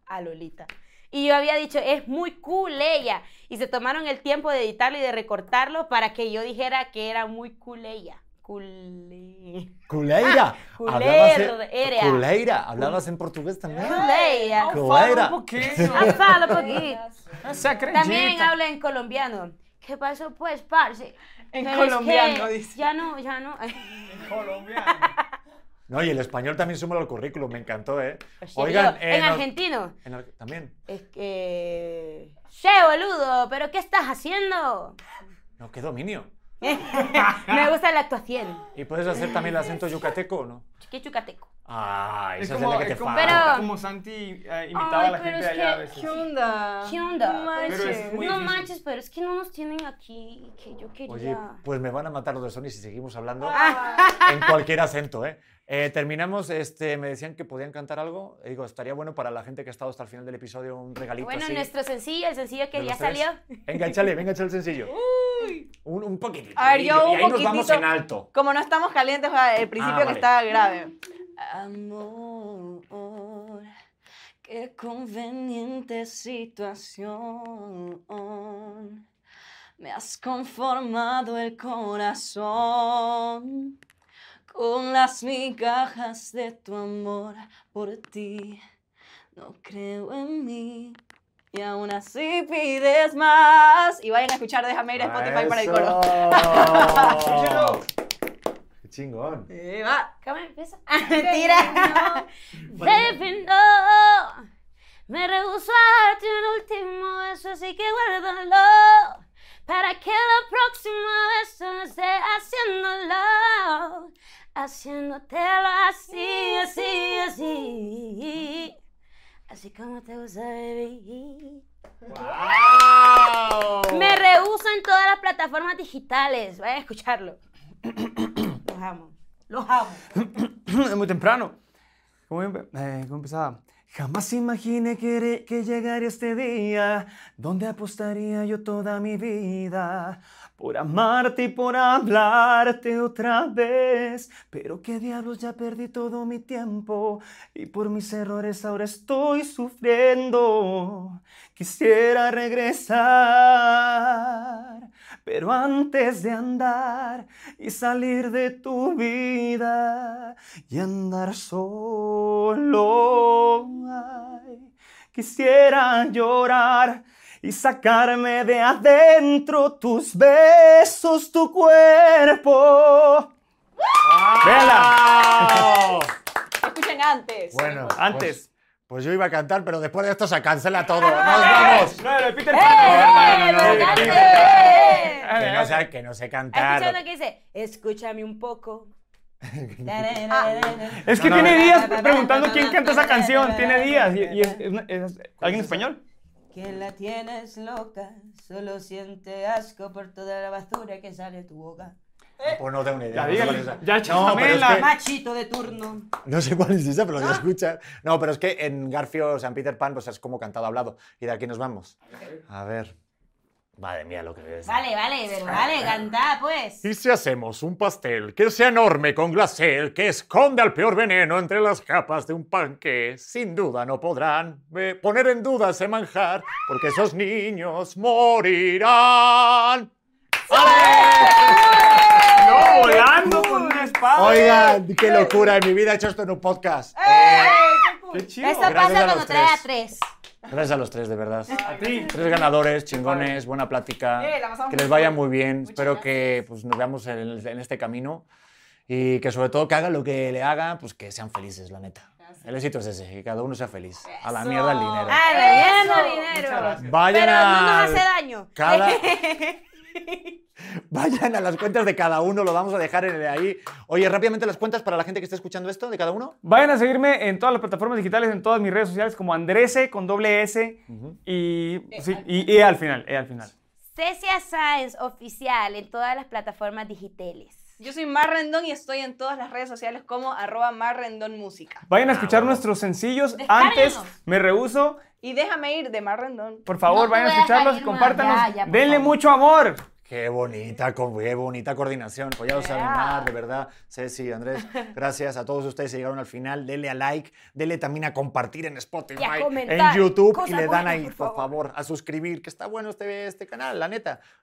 a Lolita. Y yo había dicho, es muy cool ella. Y se tomaron el tiempo de editarlo y de recortarlo para que yo dijera que era muy cool ella. Cule... Culeira. Culer- Hablabas en- era. Culeira. ¿Hablabas en portugués también? Culeia. Culeira. un poquito. Ah, fala un poquito. Esa También cremita. habla en colombiano. ¿Qué pasó pues, parce? Es colombiano, que dice. Ya no, ya no. Colombiano. [LAUGHS] No, y el español también súmalo al currículum, me encantó, ¿eh? Pues Oigan, en nos- argentino. en ar- también. Es que... Che, boludo, ¿pero qué estás haciendo? No, qué dominio. [LAUGHS] Me gusta la actuación. ¿Y puedes hacer también el acento yucateco o no? Qué chucateco. Ah, Es esa es, como, la que es te como-. Pero- como Santi eh, imitaba Ay, a la pero gente es allá a veces. ¿Qué onda? ¿Qué onda? No manches. Es no manches, pero es que no nos tienen aquí, que yo quería. Oye, pues me van a matar los de Sony si seguimos hablando Ah. en cualquier acento, ¿eh? Eh, terminamos, este, me decían que podían cantar algo. Digo, estaría bueno para la gente que ha estado hasta el final del episodio un regalito bueno, así. nuestro sencillo, el sencillo que ya salió. Venga, échale, venga, échale el sencillo. Un, un poquitito. A ver, y- yo y un ahí nos vamos en alto. Como no estamos calientes, el principio Ah, que vale. está grave. Amor, qué conveniente situación. Me has conformado el corazón con las migajas de tu amor por ti. No creo en mí. Y aún así pides más. Y vayan a escuchar Déjame ir a Spotify para el coro. [LAUGHS] ¡Qué chingón! Eh, va. ¿Cómo empieza? Ah, [LAUGHS] mentira. Baby, no. Me rehuso a darte un último beso, así que guárdalo. Para que la próxima vez no esté haciéndolo. Haciéndotelo así, así, así. Así como te gusta, baby. ¡Wow! Me rehuso en todas las plataformas digitales. Vayan a escucharlo. Los amo. Los amo. Es muy temprano. ¿Cómo, eh, cómo empezaba? Jamás imaginé que, que llegaría este día donde apostaría yo toda mi vida por amarte y por hablarte otra vez. Pero qué diablos, ya perdí todo mi tiempo y por mis errores ahora estoy sufriendo. Quisiera regresar, pero antes de andar y salir de tu vida y andar solo, quisiera llorar y sacarme de adentro tus besos, tu cuerpo. ¡Vela! [LAUGHS] Escuchen antes. Bueno, Antes. Pues, pues yo iba a cantar, pero después de esto se cancela [LAUGHS] todo. ¡Nos vamos! No, lo de Peter ¡Eh! Pan. ¡Me no, no, no, no, Que no sé, no cantar. Escuchando que dice, escúchame un poco. Es que No, no, tiene no. días preguntando quién canta esa canción. Tiene días. Y, y es, es una- es- ¿Alguien español? Que la tienes loca, solo siente asco por toda la basura que sale de tu boca. Pues no tengo ni idea. Ya no sé dígale, cuál es esa. ya no, chámela. pero es que- Machito de turno. no sé cuál es esa, pero la escuchas. No, pero es que en Garfio, en Peter Pan, pues es como cantado hablado. Y de aquí nos vamos. A ver. Madre mía, lo que es. Vale, vale, pero vale, cantá pues. ¿Y si hacemos un pastel que sea enorme con glacé, que esconde al peor veneno entre las capas de un pan que sin duda no podrán eh, poner en duda ese manjar, porque esos niños morirán? No, volando con una espada. Oigan, qué locura, en mi vida he hecho esto en un podcast. Qué chido. Esto gracias pasa cuando trae a tres. Gracias a los tres, de verdad. A ti. Tres ganadores, chingones, buena plática. Eh, la que les vaya muy bien. Espero que pues, nos veamos en, en este camino. Y que sobre todo que haga lo que le haga, pues que sean felices, la neta. El éxito es ese, que cada uno sea feliz. A la Eso. mierda el dinero. ¡Ah, relleno Eso. dinero! Muchas gracias. Vayan Pero no a nos hace daño. cada [LAUGHS] [LAUGHS] Vayan a las cuentas de cada uno, lo vamos a dejar en ahí. Oye, rápidamente las cuentas para la gente que esté escuchando esto de cada uno. Vayan a seguirme en todas las plataformas digitales, en todas mis redes sociales, como Andrese con doble S y, sí, y E al final. E al final. Cecia Science oficial en todas las plataformas digitales. Yo soy Mar Rendón y estoy en todas las redes sociales como arroba Mar Rendón Música. Vayan a Ah, escuchar bueno. nuestros sencillos. Antes me rehuso. Y déjame ir de Mar Rendón. Por favor, No vayan a escucharlos, ir más. compártanos. Ya, ya, Denle favor. mucho amor. Qué bonita, qué bonita coordinación. Pues ya lo saben más, de verdad. Ceci, Andrés, [LAUGHS] gracias a todos ustedes que llegaron al final. Dele a like, dele también a compartir en Spotify, en YouTube y le dan ahí, por por favor. favor, a suscribir, que está bueno este, este canal, la neta.